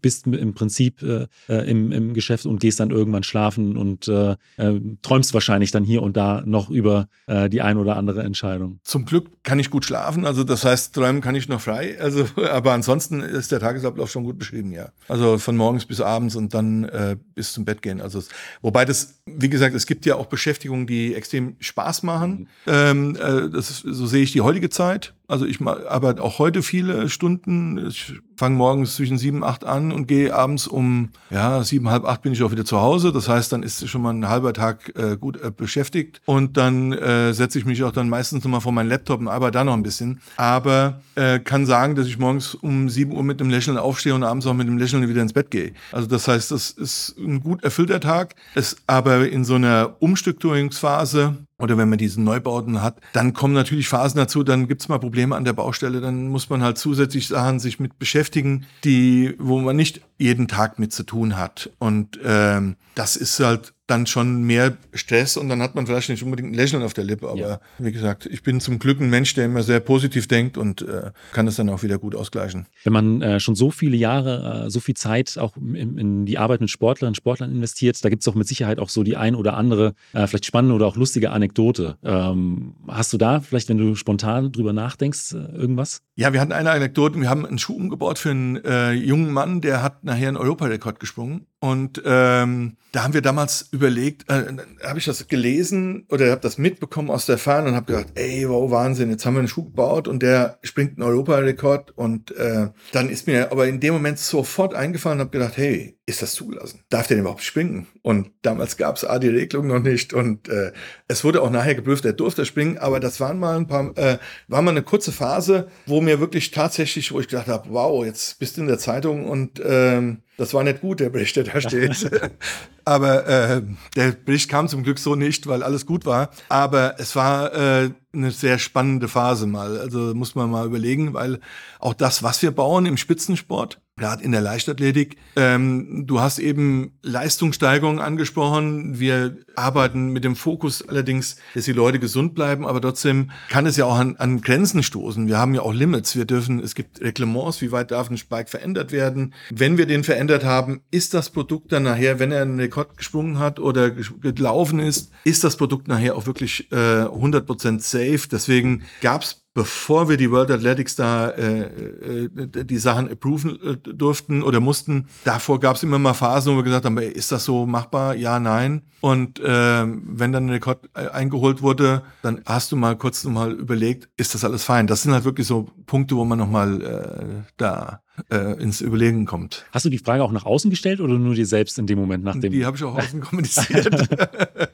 bist im Prinzip im, im Geschäft und gehst dann irgendwann schlafen und äh, träumst wahrscheinlich dann hier und da noch über äh, die ein oder andere Entscheidung. Zum Glück kann ich gut schlafen, also das heißt, träumen kann ich noch frei. Also, aber ansonsten ist der Tagesablauf schon gut beschrieben, ja. Also von morgens bis abends und dann äh, bis zum Bett gehen. Also wobei das, wie gesagt, es gibt ja auch Beschäftigungen, die extrem Spaß machen. Mhm. Ähm, äh, das ist, so sehe ich die heutige Zeit. Also ich arbeite auch heute viele Stunden. Ich fange morgens zwischen sieben, acht an und gehe abends um ja sieben, halb acht bin ich auch wieder zu Hause. Das heißt, dann ist schon mal ein halber Tag äh, gut äh, beschäftigt und dann äh, setze ich mich auch dann meistens nochmal vor meinen Laptop und arbeite da noch ein bisschen. Aber äh, kann sagen, dass ich morgens um sieben Uhr mit einem Lächeln aufstehe und abends auch mit einem Lächeln wieder ins Bett gehe. Also das heißt, das ist ein gut erfüllter Tag. Es aber in so einer Umstrukturierungsphase oder wenn man diesen Neubauten hat, dann kommen natürlich Phasen dazu, dann gibt's mal Probleme an der Baustelle, dann muss man halt zusätzlich Sachen sich mit beschäftigen, die, wo man nicht jeden Tag mit zu tun hat. Und ähm, das ist halt dann schon mehr Stress und dann hat man vielleicht nicht unbedingt ein Lächeln auf der Lippe. Aber ja. wie gesagt, ich bin zum Glück ein Mensch, der immer sehr positiv denkt und äh, kann das dann auch wieder gut ausgleichen. Wenn man äh, schon so viele Jahre, äh, so viel Zeit auch in, in, die Arbeit mit Sportlerinnen und Sportlern investiert, da gibt es auch mit Sicherheit auch so die ein oder andere, äh, vielleicht spannende oder auch lustige Anekdote. Ähm, hast du da vielleicht, wenn du spontan drüber nachdenkst, äh, irgendwas? Ja, wir hatten eine Anekdote. Wir haben einen Schuh umgebaut für einen äh, jungen Mann, der hat nachher einen Europarekord gesprungen und ähm, da haben wir damals überlegt, äh, habe ich das gelesen oder habe das mitbekommen aus der Ferne und habe gedacht, ey, wow, Wahnsinn, jetzt haben wir einen Schuh gebaut und der springt einen Europarekord. Und äh, dann ist mir aber in dem Moment sofort eingefallen und habe gedacht, hey, ist das zugelassen? Darf der denn überhaupt springen? Und damals gab es A, die Regelung noch nicht und äh, es wurde auch nachher geprüft, er durfte springen, aber das waren mal ein paar, äh, war mal eine kurze Phase, wo mir wirklich tatsächlich, wo ich gedacht habe, wow, jetzt bist du in der Zeitung und ähm, das war nicht gut, der Bericht, der da steht. Aber äh, der Bericht kam zum Glück so nicht, weil alles gut war. Aber es war äh, eine sehr spannende Phase mal. Also muss man mal überlegen, weil auch das, was wir bauen im Spitzensport, gerade in der Leichtathletik. Ähm, du hast eben Leistungssteigerung angesprochen. Wir arbeiten mit dem Fokus allerdings, dass die Leute gesund bleiben, aber trotzdem kann es ja auch an, an Grenzen stoßen. Wir haben ja auch Limits. Wir dürfen, es gibt Reglements, wie weit darf ein Spike verändert werden. Wenn wir den verändert haben, ist das Produkt dann nachher, wenn er einen Rekord gesprungen hat oder gelaufen ist, ist das Produkt nachher auch wirklich äh, 100% safe. Deswegen gab es bevor wir die World Athletics da äh, äh, die Sachen approven äh, durften oder mussten, davor gab es immer mal Phasen, wo wir gesagt haben, ist das so machbar? Ja, nein. Und äh, wenn dann ein Rekord äh, eingeholt wurde, dann hast du mal kurz noch mal überlegt, ist das alles fein? Das sind halt wirklich so Punkte, wo man noch mal äh, da äh, ins Überlegen kommt. Hast du die Frage auch nach außen gestellt oder nur dir selbst in dem Moment nach dem? Die habe ich auch außen kommuniziert.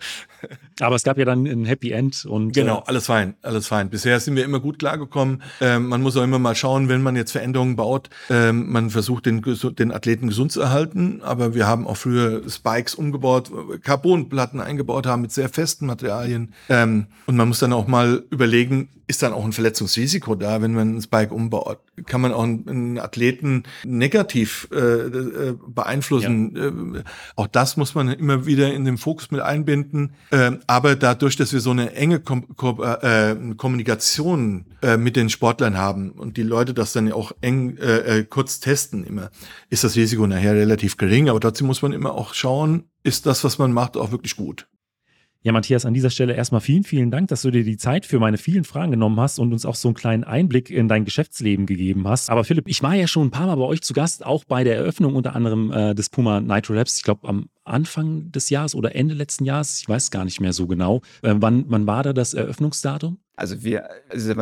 Aber es gab ja dann ein Happy End und genau, äh, alles fein, alles fein. Bisher sind wir immer gut klargekommen. Ähm, man muss auch immer mal schauen, wenn man jetzt Veränderungen baut. Ähm, man versucht den, den Athleten gesund zu erhalten, aber wir haben auch früher Spikes umgebaut, Carbonplatten eingebaut haben mit sehr festen Materialien. Ähm, und man muss dann auch mal überlegen, ist dann auch ein Verletzungsrisiko da, wenn man ein Spike umbaut? Kann man auch einen Athleten negativ äh, äh, beeinflussen? Ja. Äh, auch das muss man immer wieder in den Fokus mit einbinden. Äh, aber dadurch, dass wir so eine enge Kom Kom äh, Kommunikation äh, mit den Sportlern haben und die Leute das dann auch eng äh, äh, kurz testen immer, ist das Risiko nachher relativ gering. Aber trotzdem muss man immer auch schauen, ist das, was man macht, auch wirklich gut. Ja, Matthias, an dieser Stelle erstmal vielen, vielen Dank, dass du dir die Zeit für meine vielen Fragen genommen hast und uns auch so einen kleinen Einblick in dein Geschäftsleben gegeben hast. Aber Philipp, ich war ja schon ein paar Mal bei euch zu Gast, auch bei der Eröffnung unter anderem äh, des Puma Nitro Labs. Ich glaube, am Anfang des Jahres oder Ende letzten Jahres, ich weiß gar nicht mehr so genau. Äh, wann, wann war da das Eröffnungsdatum? Also wir, also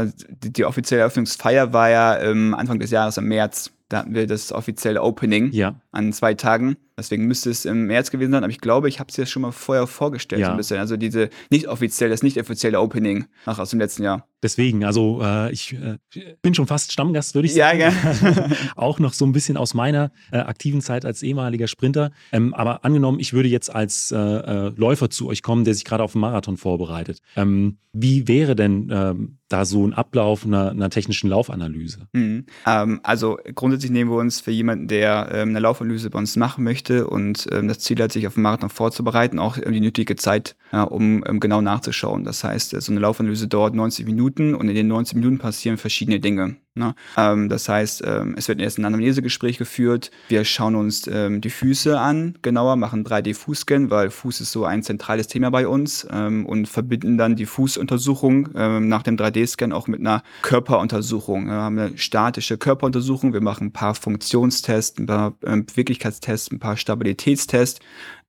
die, offizielle Eröffnungsfeier war ja ähm, Anfang des Jahres im März. Da hatten wir das offizielle Opening. Ja. An zwei Tagen. Deswegen müsste es im März gewesen sein, aber ich glaube, ich habe es dir schon mal vorher vorgestellt, Ja. ein bisschen. Also diese nicht offiziell, das nicht offizielle Opening ach, aus dem letzten Jahr. Deswegen, also äh, ich äh, bin schon fast Stammgast, würde ich Ja, sagen. gell. auch noch so ein bisschen aus meiner äh, aktiven Zeit als ehemaliger Sprinter. Ähm, aber angenommen, ich würde jetzt als äh, äh, Läufer zu euch kommen, der sich gerade auf einen Marathon vorbereitet. Ähm, wie wäre denn ähm, da so ein Ablauf einer, einer technischen Laufanalyse? Mhm. Ähm, also grundsätzlich nehmen wir uns für jemanden, der ähm, eine Laufanalyse bei uns machen möchte und ähm, das Ziel hat, sich auf den Marathon vorzubereiten, auch ähm, die nötige Zeit, ja, um ähm, genau nachzuschauen. Das heißt, äh, so eine Laufanalyse dauert 90 Minuten und in den 90 Minuten passieren verschiedene Dinge. Ne? Ähm, das heißt, ähm, es wird erst ein Anamnesegespräch geführt. Wir schauen uns ähm, die Füße an, genauer, machen 3D-Fußscan, weil Fuß ist so ein zentrales Thema bei uns ähm, und verbinden dann die Fußuntersuchung ähm, nach dem 3D-Scan auch mit einer Körperuntersuchung. Wir haben eine statische Körperuntersuchung. Wir machen ein paar Funktionstests, ein paar ähm, Beweglichkeitstests, ein paar Stabilitätstests.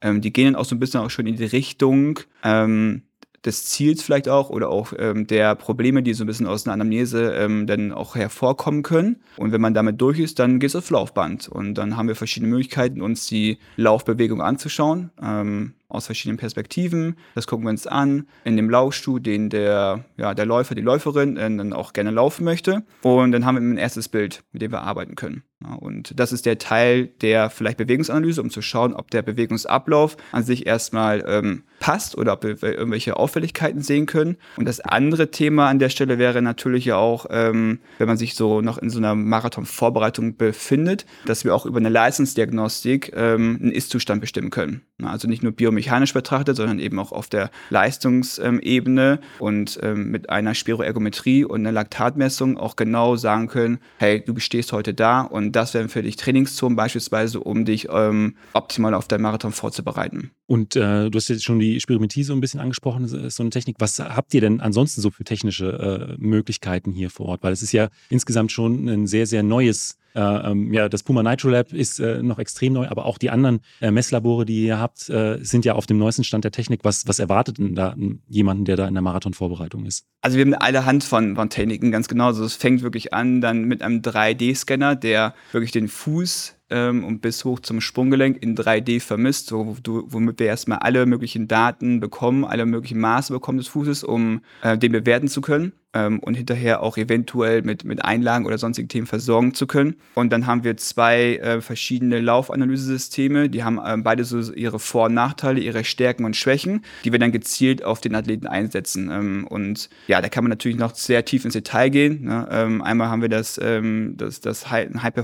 Die gehen dann auch so ein bisschen auch schon in die Richtung, des Ziels vielleicht auch oder auch ähm, der Probleme, die so ein bisschen aus einer Anamnese ähm, dann auch hervorkommen können. Und wenn man damit durch ist, dann geht es aufs Laufband. Und dann haben wir verschiedene Möglichkeiten, uns die Laufbewegung anzuschauen. Ähm, aus verschiedenen Perspektiven. Das gucken wir uns an in dem Laufstuhl, den der, ja, der Läufer, die Läuferin äh, dann auch gerne laufen möchte. Und dann haben wir ein erstes Bild, mit dem wir arbeiten können. Ja, und das ist der Teil der vielleicht Bewegungsanalyse, um zu schauen, ob der Bewegungsablauf an sich erstmal ähm, passt oder ob wir irgendwelche Auffälligkeiten sehen können. Und das andere Thema an der Stelle wäre natürlich ja auch, ähm, wenn man sich so noch in so einer Marathon-Vorbereitung befindet, dass wir auch über eine Leistungsdiagnostik ähm, einen Ist-Zustand bestimmen können. Also nicht nur biomechanisch betrachtet, sondern eben auch auf der Leistungsebene und ähm, mit einer Spiroergometrie und einer Laktatmessung auch genau sagen können, hey, du stehst heute da und das wären für dich Trainingszonen beispielsweise, um dich ähm, optimal auf deinen Marathon vorzubereiten. Und äh, du hast jetzt schon die Spirometrie so ein bisschen angesprochen, so eine Technik. Was habt ihr denn ansonsten so für technische äh, Möglichkeiten hier vor Ort? Weil es ist ja insgesamt schon ein sehr, sehr neues ähm, ja, das Puma Nitro Lab ist äh, noch extrem neu, aber auch die anderen äh, Messlabore, die ihr habt, äh, sind ja auf dem neuesten Stand der Technik. Was, was erwartet denn da jemanden, der da in der Marathonvorbereitung ist? Also wir haben alle Hand von, von Techniken, ganz genau. Also es fängt wirklich an dann mit einem 3D-Scanner, der wirklich den Fuß ähm, und bis hoch zum Sprunggelenk in 3D vermisst, so, wo- womit wir erstmal alle möglichen Daten bekommen, alle möglichen Maße bekommen des Fußes, um äh, den bewerten zu können ähm, und hinterher auch eventuell mit, mit Einlagen oder sonstigen Themen versorgen zu können. Und dann haben wir zwei äh, verschiedene Laufanalysesysteme, die haben ähm, beide so ihre Vor- und Nachteile, ihre Stärken und Schwächen, die wir dann gezielt auf den Athleten einsetzen. Ähm, und ja, da kann man natürlich noch sehr tief ins Detail gehen. Ne? Ähm, einmal haben wir das, ähm, das, das High, ein High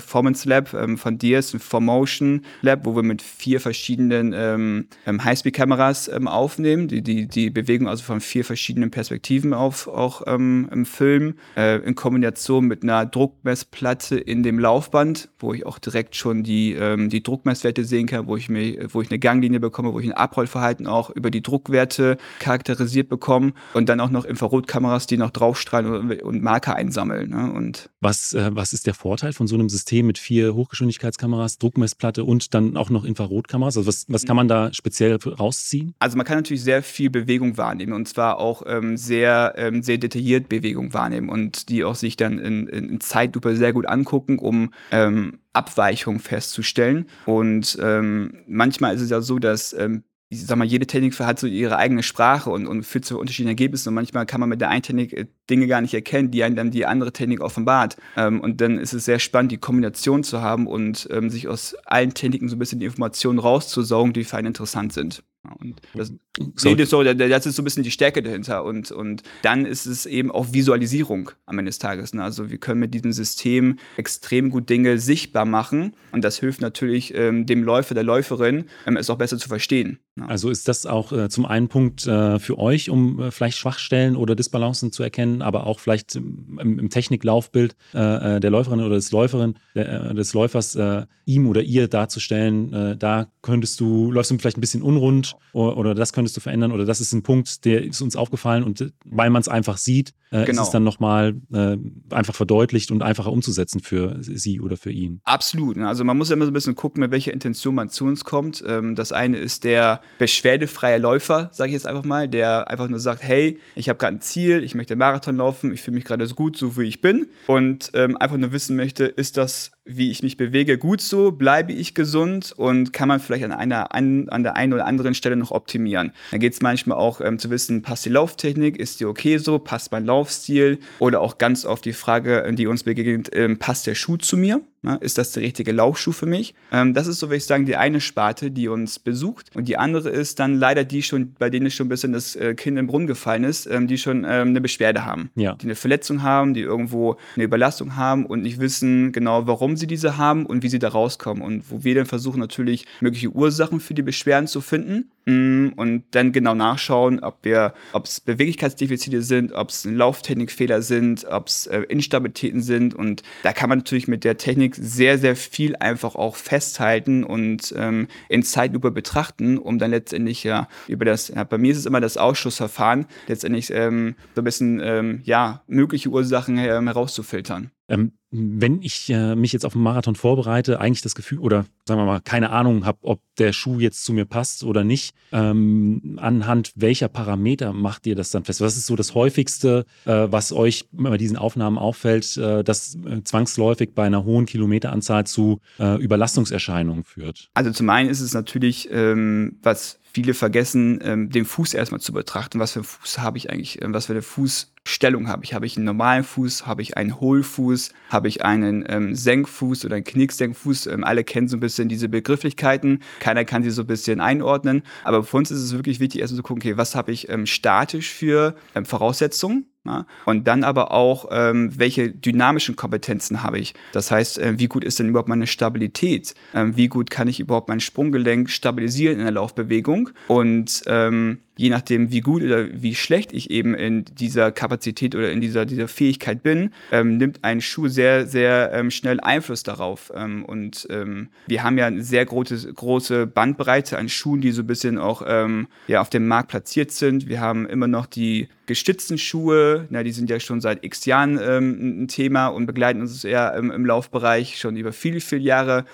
Lab ähm, von Diaz, ein 4Motion Lab, wo wir mit vier verschiedenen Highspeed-Kameras aufnehmen, die, die die Bewegung also von vier verschiedenen Perspektiven auf, auch ähm, im Film, äh, in Kombination mit einer Druckmessplatte in dem Laufband, wo ich auch direkt schon die, ähm, die Druckmesswerte sehen kann, wo ich, mir, wo ich eine Ganglinie bekomme, wo ich ein Abrollverhalten auch über die Druckwerte charakterisiert bekomme und dann auch noch Infrarotkameras, die noch draufstrahlen und, und Marker einsammeln. Ne? Und Was, äh, was ist der Vorteil von so einem System mit vier Hochgeschwindigkeitskameras, Druckmessplatte und dann auch noch Infrarotkameras? Also was, was kann man da speziell rausziehen? Also man kann natürlich sehr viel Bewegung wahrnehmen und zwar auch ähm, sehr, ähm, sehr detailliert Bewegung wahrnehmen und die auch sich dann in, in, in Zeitlupe sehr gut angucken, um ähm, Abweichungen festzustellen. Und ähm, manchmal ist es ja so, dass ähm, ich sag mal, jede Technik hat so ihre eigene Sprache und, und führt zu unterschiedlichen Ergebnissen. Und manchmal kann man mit der einen Technik äh, Dinge gar nicht erkennen, die einem dann die andere Technik offenbart. Ähm, und dann ist es sehr spannend, die Kombination zu haben und ähm, sich aus allen Techniken so ein bisschen die Informationen rauszusaugen, die für einen interessant sind. Und das, So- nee, das, ist so, da- das ist so ein bisschen die Stärke dahinter. Und, und dann ist es eben auch Visualisierung am Ende des Tages. Ne? Also wir können mit diesem System extrem gut Dinge sichtbar machen. Und das hilft natürlich ähm, dem Läufer, der Läuferin, ähm, es auch besser zu verstehen. Ja. Also ist das auch äh, zum einen Punkt äh, für euch, um äh, vielleicht Schwachstellen oder Disbalancen zu erkennen, aber auch vielleicht im, im Techniklaufbild äh, äh, der Läuferin oder des Läuferin, der, äh, des Läufers ihm oder ihr darzustellen, da könntest du, läufst du vielleicht ein bisschen unrund oder, oder das könntest du verändern oder das ist ein Punkt, der ist uns aufgefallen und weil man es einfach sieht, äh, Genau. ist es dann nochmal äh, einfach verdeutlicht und einfacher umzusetzen für sie oder für ihn. Absolut. Also man muss ja immer so ein bisschen gucken, mit welcher Intention man zu uns kommt. Ähm, Das eine ist der beschwerdefreie Läufer, sage ich jetzt einfach mal, der einfach nur sagt, hey, ich habe gerade ein Ziel, ich möchte Marathon laufen, ich fühle mich gerade so gut, so wie ich bin und ähm, einfach nur wissen möchte, ist das wie ich mich bewege, gut so, bleibe ich gesund und kann man vielleicht an einer an, an der einen oder anderen Stelle noch optimieren. Da geht es manchmal auch ähm, zu wissen, passt die Lauftechnik, ist die okay so, passt mein Laufstil oder auch ganz oft die Frage, die uns begegnet, ähm, passt der Schuh zu mir? Na, ist das der richtige Laufschuh für mich? Ähm, das ist so, würde ich sagen, die eine Sparte, die uns besucht. Und die andere ist dann leider die schon, bei denen schon ein bisschen das äh, Kind im Brunnen gefallen ist, ähm, die schon ähm, eine Beschwerde haben. Ja. Die eine Verletzung haben, die irgendwo eine Überlastung haben und nicht wissen genau, warum sie diese haben und wie sie da rauskommen. Und wo wir dann versuchen, natürlich mögliche Ursachen für die Beschwerden zu finden und dann genau nachschauen, ob wir, ob es Beweglichkeitsdefizite sind, ob es Lauftechnikfehler sind, ob es äh, Instabilitäten sind. Und da kann man natürlich mit der Technik sehr, sehr viel einfach auch festhalten und ähm, in Zeitlupe betrachten, um dann letztendlich ja über das, ja, bei mir ist es immer das Ausschussverfahren, letztendlich ähm, so ein bisschen ähm, ja, mögliche Ursachen ähm, herauszufiltern. Ähm, wenn ich äh, mich jetzt auf einen Marathon vorbereite, eigentlich das Gefühl oder sagen wir mal keine Ahnung habe, ob der Schuh jetzt zu mir passt oder nicht, ähm, anhand welcher Parameter macht ihr das dann fest? Was ist so das häufigste, äh, was euch bei diesen Aufnahmen auffällt, äh, das äh, zwangsläufig bei einer hohen Kilometeranzahl zu äh, Überlastungserscheinungen führt? Also zum einen ist es natürlich, ähm, was viele vergessen, ähm, den Fuß erstmal zu betrachten. Was für einen Fuß habe ich eigentlich? Ähm, was für eine Fußstellung habe ich? Habe ich einen normalen Fuß? Habe ich einen Hohlfuß? Habe ich einen ähm, Senkfuß oder einen Knicksenkfuß? Ähm, alle kennen so ein bisschen diese Begrifflichkeiten. Keiner kann sie so ein bisschen einordnen. Aber für uns ist es wirklich wichtig, erstmal zu gucken, okay, was habe ich ähm, statisch für ähm, Voraussetzungen? Ja? Und dann aber auch, ähm, welche dynamischen Kompetenzen habe ich? Das heißt, äh, wie gut ist denn überhaupt meine Stabilität? Ähm, wie gut kann ich überhaupt mein Sprunggelenk stabilisieren in der Laufbewegung? Und ähm, je nachdem, wie gut oder wie schlecht ich eben in dieser Kapazität oder in dieser, dieser Fähigkeit bin, ähm, nimmt ein Schuh sehr, sehr ähm, schnell Einfluss darauf. Ähm, und ähm, wir haben ja eine sehr große, große Bandbreite an Schuhen, die so ein bisschen auch ähm, ja, auf dem Markt platziert sind. Wir haben immer noch die gestützten Schuhe, na, die sind ja schon seit x Jahren ähm, ein Thema und begleiten uns eher im, im Laufbereich schon über viele, viele Jahre.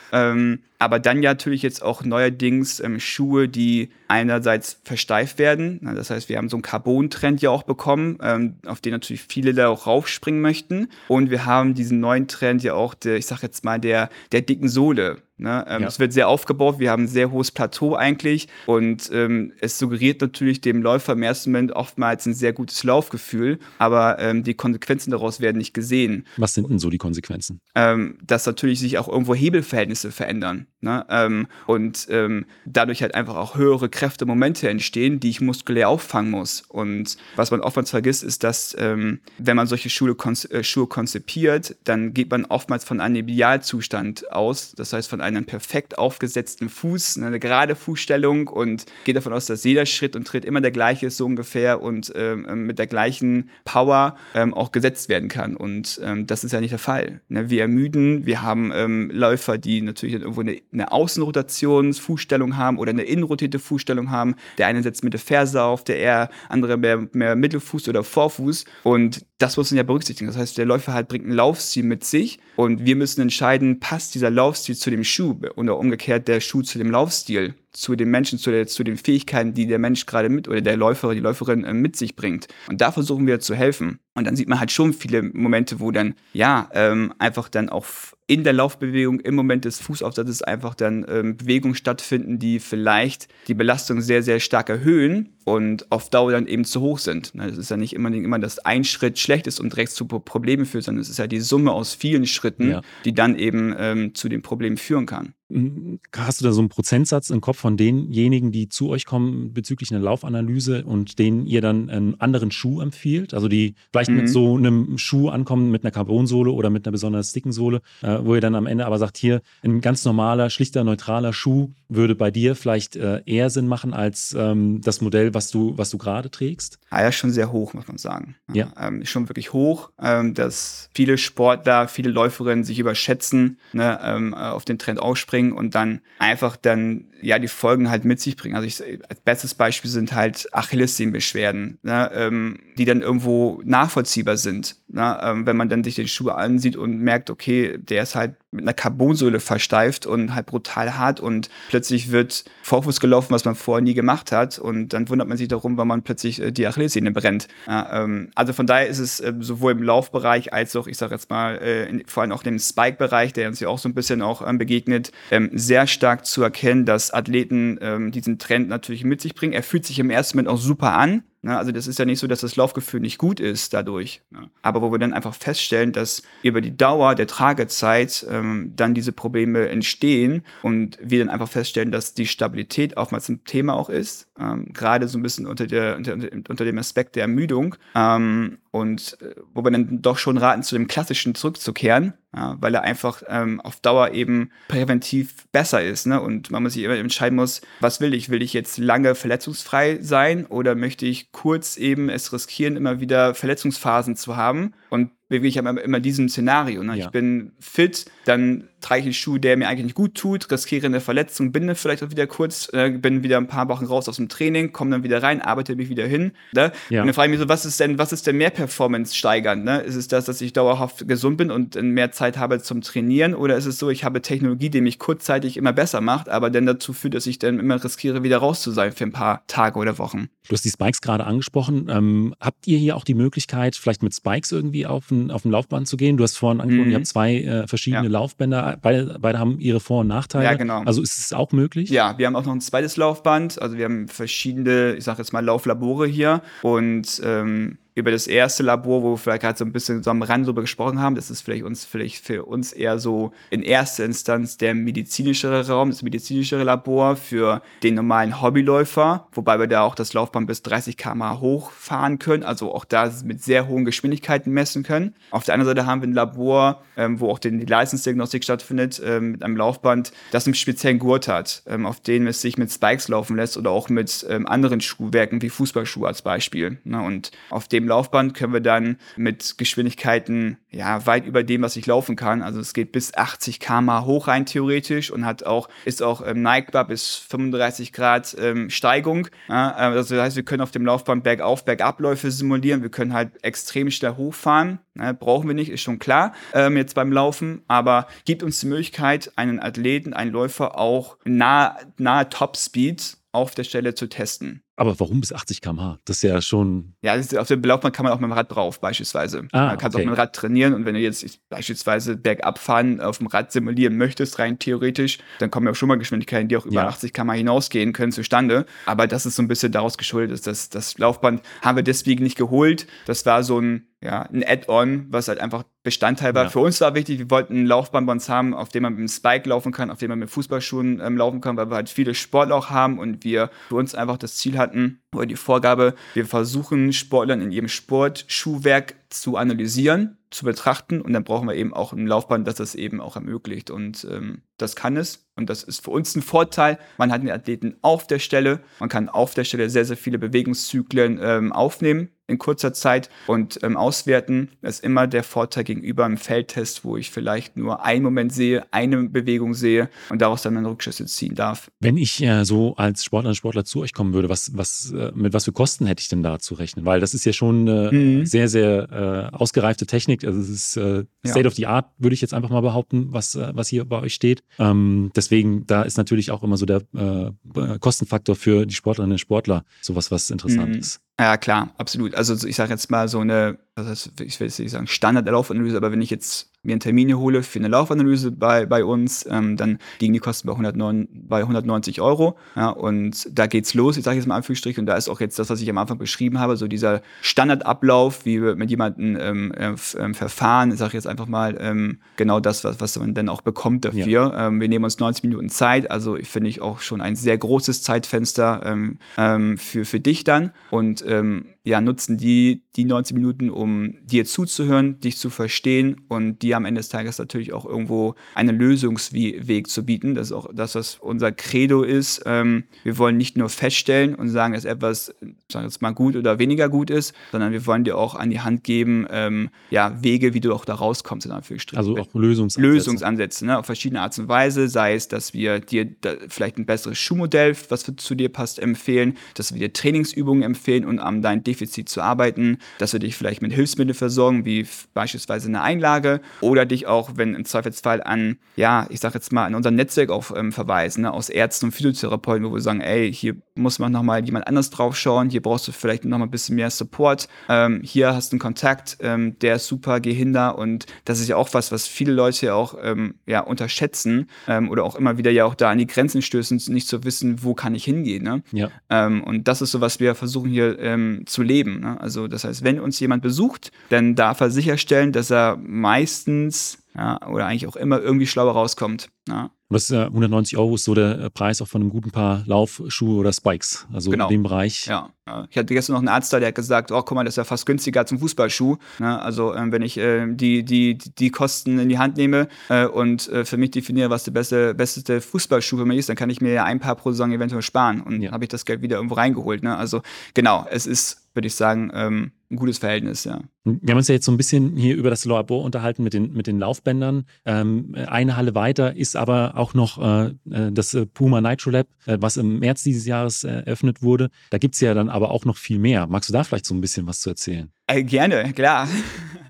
Aber dann ja natürlich jetzt auch neuerdings Schuhe, die einerseits versteift werden, werden. Das heißt, wir haben so einen Carbon-Trend ja auch bekommen, ähm, auf den natürlich viele da auch raufspringen möchten. Und wir haben diesen neuen Trend ja auch, der, ich sag jetzt mal, der, der dicken Sohle. Ne? Ähm, ja. Es wird sehr aufgebaut, wir haben ein sehr hohes Plateau eigentlich und ähm, es suggeriert natürlich dem Läufer im ersten Moment oftmals ein sehr gutes Laufgefühl, aber ähm, die Konsequenzen daraus werden nicht gesehen. Was sind denn so die Konsequenzen? Ähm, dass natürlich sich auch irgendwo Hebelverhältnisse verändern ne? Ähm, und ähm, dadurch halt einfach auch höhere Kräftemomente entstehen, die ich muskulär auffangen muss. Und was man oftmals vergisst, ist, dass wenn man solche Schuhe, äh, Schuhe konzipiert, dann geht man oftmals von einem Idealzustand aus, das heißt von einen perfekt aufgesetzten Fuß, eine gerade Fußstellung und geht davon aus, dass jeder Schritt und Tritt immer der gleiche ist, so ungefähr und ähm, mit der gleichen Power ähm, auch gesetzt werden kann. Und ähm, das ist ja nicht der Fall. Ne? Wir ermüden, wir haben ähm, Läufer, die natürlich irgendwo eine, eine Außenrotationsfußstellung haben oder eine innenrotierte Fußstellung haben. Der eine setzt mit der Ferse auf, der eher andere mehr, mehr Mittelfuß oder Vorfuß. Und das muss man ja berücksichtigen. Das heißt, der Läufer halt bringt ein Laufstil mit sich und wir müssen entscheiden, passt dieser Laufstil zu dem Schuh oder umgekehrt der Schuh zu dem Laufstil, zu dem Menschen, zu, der, zu den Fähigkeiten, die der Mensch gerade mit oder der Läufer, die Läuferin äh, mit sich bringt. Und da versuchen wir zu helfen. Und dann sieht man halt schon viele Momente, wo dann, ja, ähm, einfach dann auch in der Laufbewegung im Moment des Fußaufsatzes einfach dann ähm, Bewegungen stattfinden, die vielleicht die Belastung sehr, sehr stark erhöhen und auf Dauer dann eben zu hoch sind. Es ist ja nicht immer, immer, dass ein Schritt schlecht ist und direkt zu Problemen führt, sondern es ist ja die Summe aus vielen Schritten, ja. die dann eben ähm, zu den Problemen führen kann. Hm, hast du da so einen Prozentsatz im Kopf von denjenigen, die zu euch kommen bezüglich einer Laufanalyse und denen ihr dann einen anderen Schuh empfiehlt? Also die vielleicht mhm. mit so einem Schuh ankommen, mit einer Carbonsohle oder mit einer besonders dicken Sohle, äh, wo ihr dann am Ende aber sagt, hier ein ganz normaler, schlichter, neutraler Schuh würde bei dir vielleicht äh, eher Sinn machen als ähm, das Modell, was du, was du gerade trägst? Ah ja, schon sehr hoch, muss man sagen. Ja. Ähm, schon wirklich hoch, ähm, dass viele Sportler, viele Läuferinnen sich überschätzen, ne, ähm, auf den Trend ausspringen und dann einfach dann, ja, die Folgen halt mit sich bringen. Also ich, als bestes Beispiel sind halt Achillessehnenbeschwerden, ne, ähm, die dann irgendwo nachvollziehbar sind na, ähm, wenn man dann sich den Schuh ansieht und merkt, okay, der ist halt mit einer Carbonsohle versteift und halt brutal hart und plötzlich wird Vorfuß gelaufen, was man vorher nie gemacht hat und dann wundert man sich darum, weil man plötzlich äh, die Achillessehne brennt. Ja, ähm, also von daher ist es äh, sowohl im Laufbereich als auch, ich sage jetzt mal, äh, in, vor allem auch im Spike-Bereich, der uns ja auch so ein bisschen auch ähm, begegnet, ähm, sehr stark zu erkennen, dass Athleten ähm, diesen Trend natürlich mit sich bringen. Er fühlt sich im ersten Moment auch super an, Ne? Also das ist ja nicht so, dass das Laufgefühl nicht gut ist dadurch. Ne? Aber wo wir dann einfach feststellen, dass über die Dauer der Tragezeit ähm, dann diese Probleme entstehen und wir dann einfach feststellen, dass die Stabilität oftmals ein Thema auch ist, ähm, gerade so ein bisschen unter, der, unter, unter dem Aspekt der Ermüdung. Ähm, und äh, wo wir dann doch schon raten, zu dem Klassischen zurückzukehren, ja, weil er einfach ähm, auf Dauer eben präventiv besser ist. Ne? Und man muss sich immer entscheiden muss, was will ich? Will ich jetzt lange verletzungsfrei sein oder möchte ich kurz eben es riskieren, immer wieder Verletzungsphasen zu haben? Und bewege ich immer, immer diesem Szenario. Ne? Ja. Ich bin fit, dann trage ich einen Schuh, der mir eigentlich nicht gut tut, riskiere eine Verletzung, bin vielleicht auch wieder kurz, äh, bin wieder ein paar Wochen raus aus dem Training, komme dann wieder rein, arbeite mich wieder hin. Ne? Ja. Und dann frage ich mich so, was ist denn, was ist denn mehr Performance steigernd? Ne? Ist es das, dass ich dauerhaft gesund bin und mehr Zeit habe zum Trainieren oder ist es so, ich habe Technologie, die mich kurzzeitig immer besser macht, aber dann dazu führt, dass ich dann immer riskiere, wieder raus zu sein für ein paar Tage oder Wochen? Du hast die Spikes gerade angesprochen. Ähm, habt ihr hier auch die Möglichkeit, vielleicht mit Spikes irgendwie auf ein, auf ein Laufband zu gehen? Du hast vorhin angesprochen, mhm. ihr habt zwei äh, verschiedene ja. Laufbänder. Beide, beide haben ihre Vor- und Nachteile. Ja, genau. Also ist es auch möglich? Ja, wir haben auch noch ein zweites Laufband. Also wir haben verschiedene, ich sage jetzt mal, Lauflabore hier. Und ähm, über das erste Labor, wo wir vielleicht gerade so ein bisschen so am Rand drüber gesprochen haben, das ist vielleicht uns vielleicht für uns eher so in erster Instanz der medizinischere Raum, das medizinischere Labor für den normalen Hobbyläufer, wobei wir da auch das Laufband bis 30 km hochfahren können, also auch da mit sehr hohen Geschwindigkeiten messen können. Auf der anderen Seite haben wir ein Labor, ähm, wo auch die Leistungsdiagnostik stattfindet, ähm, mit einem Laufband, das einen speziellen Gurt hat, ähm, auf dem es sich mit Spikes laufen lässt oder auch mit ähm, anderen Schuhwerken wie Fußballschuhe als Beispiel. Ne? Und auf dem Laufband können wir dann mit Geschwindigkeiten ja weit über dem, was ich laufen kann. Also es geht bis 80 km hoch rein theoretisch und hat auch ist auch ähm, neigbar bis 35 Grad ähm, Steigung. Ja, also das heißt, wir können auf dem Laufband bergauf, bergabläufe simulieren. Wir können halt extrem schnell hochfahren. Ja, brauchen wir nicht, ist schon klar ähm, jetzt beim Laufen, aber gibt uns die Möglichkeit, einen Athleten, einen Läufer auch nahe, nahe Top Speed auf der Stelle zu testen. Aber warum bis 80 km/h? Das ist ja schon. Ja, ist, auf dem Laufband kann man auch mit dem Rad drauf, beispielsweise. Ah, man kann okay. auch mit dem Rad trainieren und wenn du jetzt beispielsweise bergab fahren auf dem Rad simulieren möchtest, rein theoretisch, dann kommen ja auch schon mal Geschwindigkeiten, die auch über ja. 80 km/h hinausgehen können, zustande. Aber das ist so ein bisschen daraus geschuldet. Dass das Laufband haben wir deswegen nicht geholt. Das war so ein ja, ein Add-on, was halt einfach Bestandteil war. Ja. Für uns war wichtig, wir wollten ein Laufband bei uns haben, auf dem man mit dem Spike laufen kann, auf dem man mit Fußballschuhen ähm, laufen kann, weil wir halt viele Sportler auch haben und wir für uns einfach das Ziel hatten, oder die Vorgabe, wir versuchen Sportlern in ihrem Sportschuhwerk zu analysieren, zu betrachten und dann brauchen wir eben auch ein Laufband, das das eben auch ermöglicht und ähm, das kann es und das ist für uns ein Vorteil. Man hat den Athleten auf der Stelle, man kann auf der Stelle sehr, sehr viele Bewegungszyklen ähm, aufnehmen in kurzer Zeit und ähm, auswerten. Das ist immer der Vorteil gegenüber einem Feldtest, wo ich vielleicht nur einen Moment sehe, eine Bewegung sehe und daraus dann meine Rückschlüsse ziehen darf. Wenn ich äh, so als Sportler und Sportler zu euch kommen würde, was, was, äh, mit was für Kosten hätte ich denn da zu rechnen? Weil das ist ja schon eine mhm. sehr, sehr äh, ausgereifte Technik. Also es ist äh, State ja. of the Art, würde ich jetzt einfach mal behaupten, was, äh, was hier bei euch steht. Ähm, deswegen, da ist natürlich auch immer so der äh, Kostenfaktor für die Sportlerinnen und Sportler sowas, was interessant mhm. ist. Ja, klar, absolut. Also ich sage jetzt mal so eine, also ich will jetzt nicht sagen Standard-Laufanalyse, aber wenn ich jetzt mir einen Termin hole für eine Laufanalyse bei, bei uns, ähm, dann liegen die Kosten bei, 109, bei 190 Euro. Ja, und da geht's los, ich sage jetzt mal Anführungsstrich, und da ist auch jetzt das, was ich am Anfang beschrieben habe, so dieser Standardablauf, wie wir mit jemandem ähm, äh, ähm, verfahren, ich sage jetzt einfach mal ähm, genau das, was, was man dann auch bekommt dafür. Ja. Ähm, wir nehmen uns 90 Minuten Zeit, also finde ich auch schon ein sehr großes Zeitfenster ähm, ähm, für, für dich dann. Und ähm, ja, nutzen die die 90 Minuten, um dir zuzuhören, dich zu verstehen und dir am Ende des Tages natürlich auch irgendwo einen Lösungsweg zu bieten. Das ist auch das, was unser Credo ist. Ähm, wir wollen nicht nur feststellen und sagen, dass etwas, sagen wir jetzt mal, gut oder weniger gut ist, sondern wir wollen dir auch an die Hand geben, ähm, ja, Wege, wie du auch da rauskommst, in Anführungsstrichen. Also auch Lösungsansätze. Lösungsansätze, ne, auf verschiedene Art und Weise, sei es, dass wir dir vielleicht ein besseres Schuhmodell, was zu dir passt, empfehlen, dass wir dir Trainingsübungen empfehlen und um dein Defizit zu arbeiten, dass wir dich vielleicht mit Hilfsmitteln versorgen, wie beispielsweise eine Einlage oder dich auch, wenn im Zweifelsfall an, ja, ich sag jetzt mal, an unser Netzwerk auch ähm, verweisen, ne, aus Ärzten und Physiotherapeuten, wo wir sagen, ey, hier muss man nochmal jemand anders drauf schauen, hier brauchst du vielleicht nochmal ein bisschen mehr Support, ähm, hier hast du einen Kontakt, ähm, der ist super, geh hin da und das ist ja auch was, was viele Leute auch ähm, ja, unterschätzen ähm, oder auch immer wieder ja auch da an die Grenzen stößen, nicht zu wissen, wo kann ich hingehen. Ne? Ja. Ähm, und das ist so, was wir versuchen hier zu leben. Ne? Also das heißt, wenn uns jemand besucht, dann darf er sicherstellen, dass er meistens ja, oder eigentlich auch immer irgendwie schlauer rauskommt. Ja. Das ist ja 190 Euro ist so der äh, Preis auch von einem guten Paar Laufschuhe oder Spikes. Also genau. in dem Bereich. Ja. Ich hatte gestern noch einen Arzt da, der hat gesagt, oh, guck mal, das ist ja fast günstiger zum Fußballschuh. Ne? Also ähm, wenn ich äh, die, die, die Kosten in die Hand nehme äh, und äh, für mich definiere, was der beste, beste Fußballschuh für mich ist, dann kann ich mir ja ein paar pro Saison eventuell sparen und ja. habe ich das Geld wieder irgendwo reingeholt. Ne? Also genau, es ist würde ich sagen, ähm, ein gutes Verhältnis, ja. Wir haben uns ja jetzt so ein bisschen hier über das Labor unterhalten mit den, mit den Laufbändern. Ähm, eine Halle weiter ist aber auch noch äh, äh das äh, Puma Nitro Lab, äh, was im März dieses Jahres äh, eröffnet wurde. Da gibt es ja dann aber auch noch viel mehr. Magst du da vielleicht so ein bisschen was zu erzählen? Äh, gerne, klar.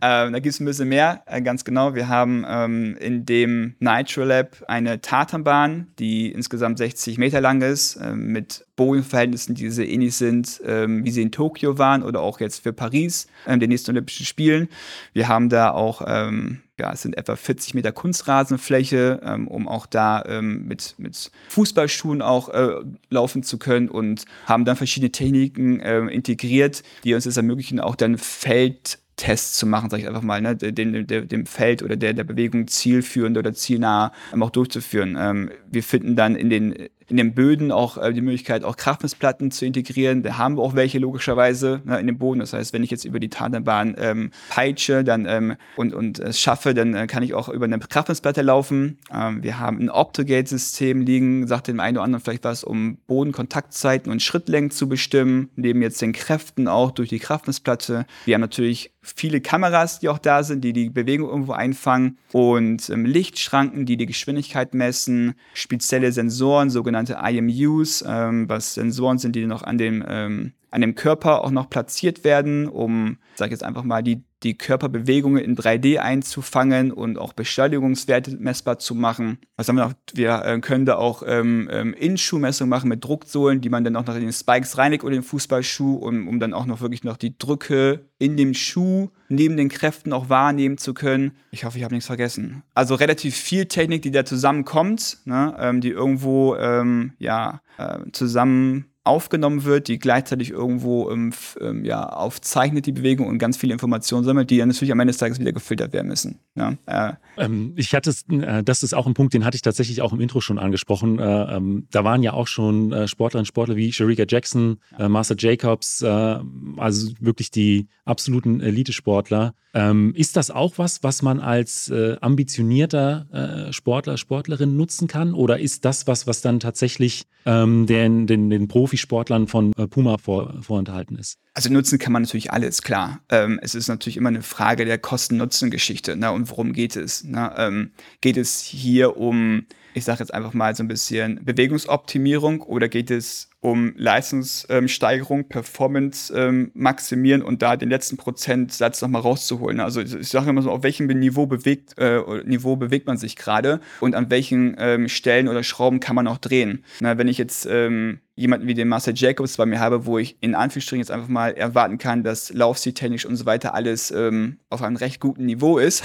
Ähm, da gibt es ein bisschen mehr, äh, ganz genau. Wir haben ähm, in dem Nitro Lab eine Tatanbahn, die insgesamt 60 Meter lang ist, äh, mit Bodenverhältnissen, die sehr ähnlich sind, ähm, wie sie in Tokio waren oder auch jetzt für Paris, ähm, den nächsten Olympischen Spielen. Wir haben da auch ähm, ja, es sind etwa 40 Meter Kunstrasenfläche, ähm, um auch da ähm, mit, mit Fußballschuhen auch äh, laufen zu können und haben dann verschiedene Techniken äh, integriert, die uns es ermöglichen, auch dann Feld Tests zu machen, sage ich einfach mal, ne, dem, dem, dem Feld oder der, der Bewegung zielführend oder zielnah ähm, auch durchzuführen. Ähm, wir finden dann in den in den Böden auch äh, die Möglichkeit, auch Kraftmessplatten zu integrieren. Da haben wir auch welche logischerweise ne, in dem Boden. Das heißt, wenn ich jetzt über die Tatanbahn ähm, peitsche dann, ähm, und, und es schaffe, dann äh, kann ich auch über eine Kraftmessplatte laufen. Ähm, wir haben ein Optogate-System liegen, sagt dem einen oder anderen vielleicht was, um Bodenkontaktzeiten und Schrittlängen zu bestimmen, neben jetzt den Kräften auch durch die Kraftmessplatte. Wir haben natürlich viele Kameras, die auch da sind, die die Bewegung irgendwo einfangen und ähm, Lichtschranken, die die Geschwindigkeit messen, spezielle Sensoren, sogenannte IMUs, ähm, was Sensoren sind, die noch an dem, ähm, an dem Körper auch noch platziert werden, um, sag ich jetzt einfach mal, die die Körperbewegungen in 3D einzufangen und auch Beschleunigungswerte messbar zu machen. Was haben wir noch? Wir äh, können da auch ähm, ähm, In-Schuhmessungen machen mit Drucksohlen, die man dann auch noch in den Spikes reinigt oder den Fußballschuh, um, um dann auch noch wirklich noch die Drücke in dem Schuh neben den Kräften auch wahrnehmen zu können. Ich hoffe, ich habe nichts vergessen. Also relativ viel Technik, die da zusammenkommt, ne, ähm, die irgendwo ähm, ja, äh, zusammen aufgenommen wird, die gleichzeitig irgendwo ähm, ähm, ja, aufzeichnet die Bewegung und ganz viele Informationen sammelt, die dann natürlich am Ende des Tages wieder gefiltert werden müssen. Ja, äh. ähm, ich hatte, äh, das ist auch ein Punkt, den hatte ich tatsächlich auch im Intro schon angesprochen. Äh, ähm, da waren ja auch schon äh, Sportlerinnen und Sportler wie Sharika Jackson, äh, Master Jacobs, äh, also wirklich die absoluten Elite-Sportler. Ähm, ist das auch was, was man als ambitionierter Sportler, Sportlerin nutzen kann? Oder ist das was, was dann tatsächlich ähm, den, den, den Profi Profisportlern von äh, Puma vor, vorenthalten ist. Also nutzen kann man natürlich alles, klar. Ähm, es ist natürlich immer eine Frage der Kosten-Nutzen-Geschichte. Ne? Und worum geht es? Ne? Ähm, geht es hier um, ich sage jetzt einfach mal so ein bisschen Bewegungsoptimierung oder geht es um Leistungssteigerung, ähm, Performance ähm, maximieren und da den letzten Prozentsatz nochmal rauszuholen. Also ich sage immer so, auf welchem Niveau bewegt, äh, Niveau bewegt man sich gerade und an welchen ähm, Stellen oder Schrauben kann man auch drehen. Na, wenn ich jetzt ähm, jemanden wie den Marcel Jacobs bei mir habe, wo ich in Anführungsstrichen jetzt einfach mal erwarten kann, dass Laufstil-technisch und so weiter alles ähm, auf einem recht guten Niveau ist,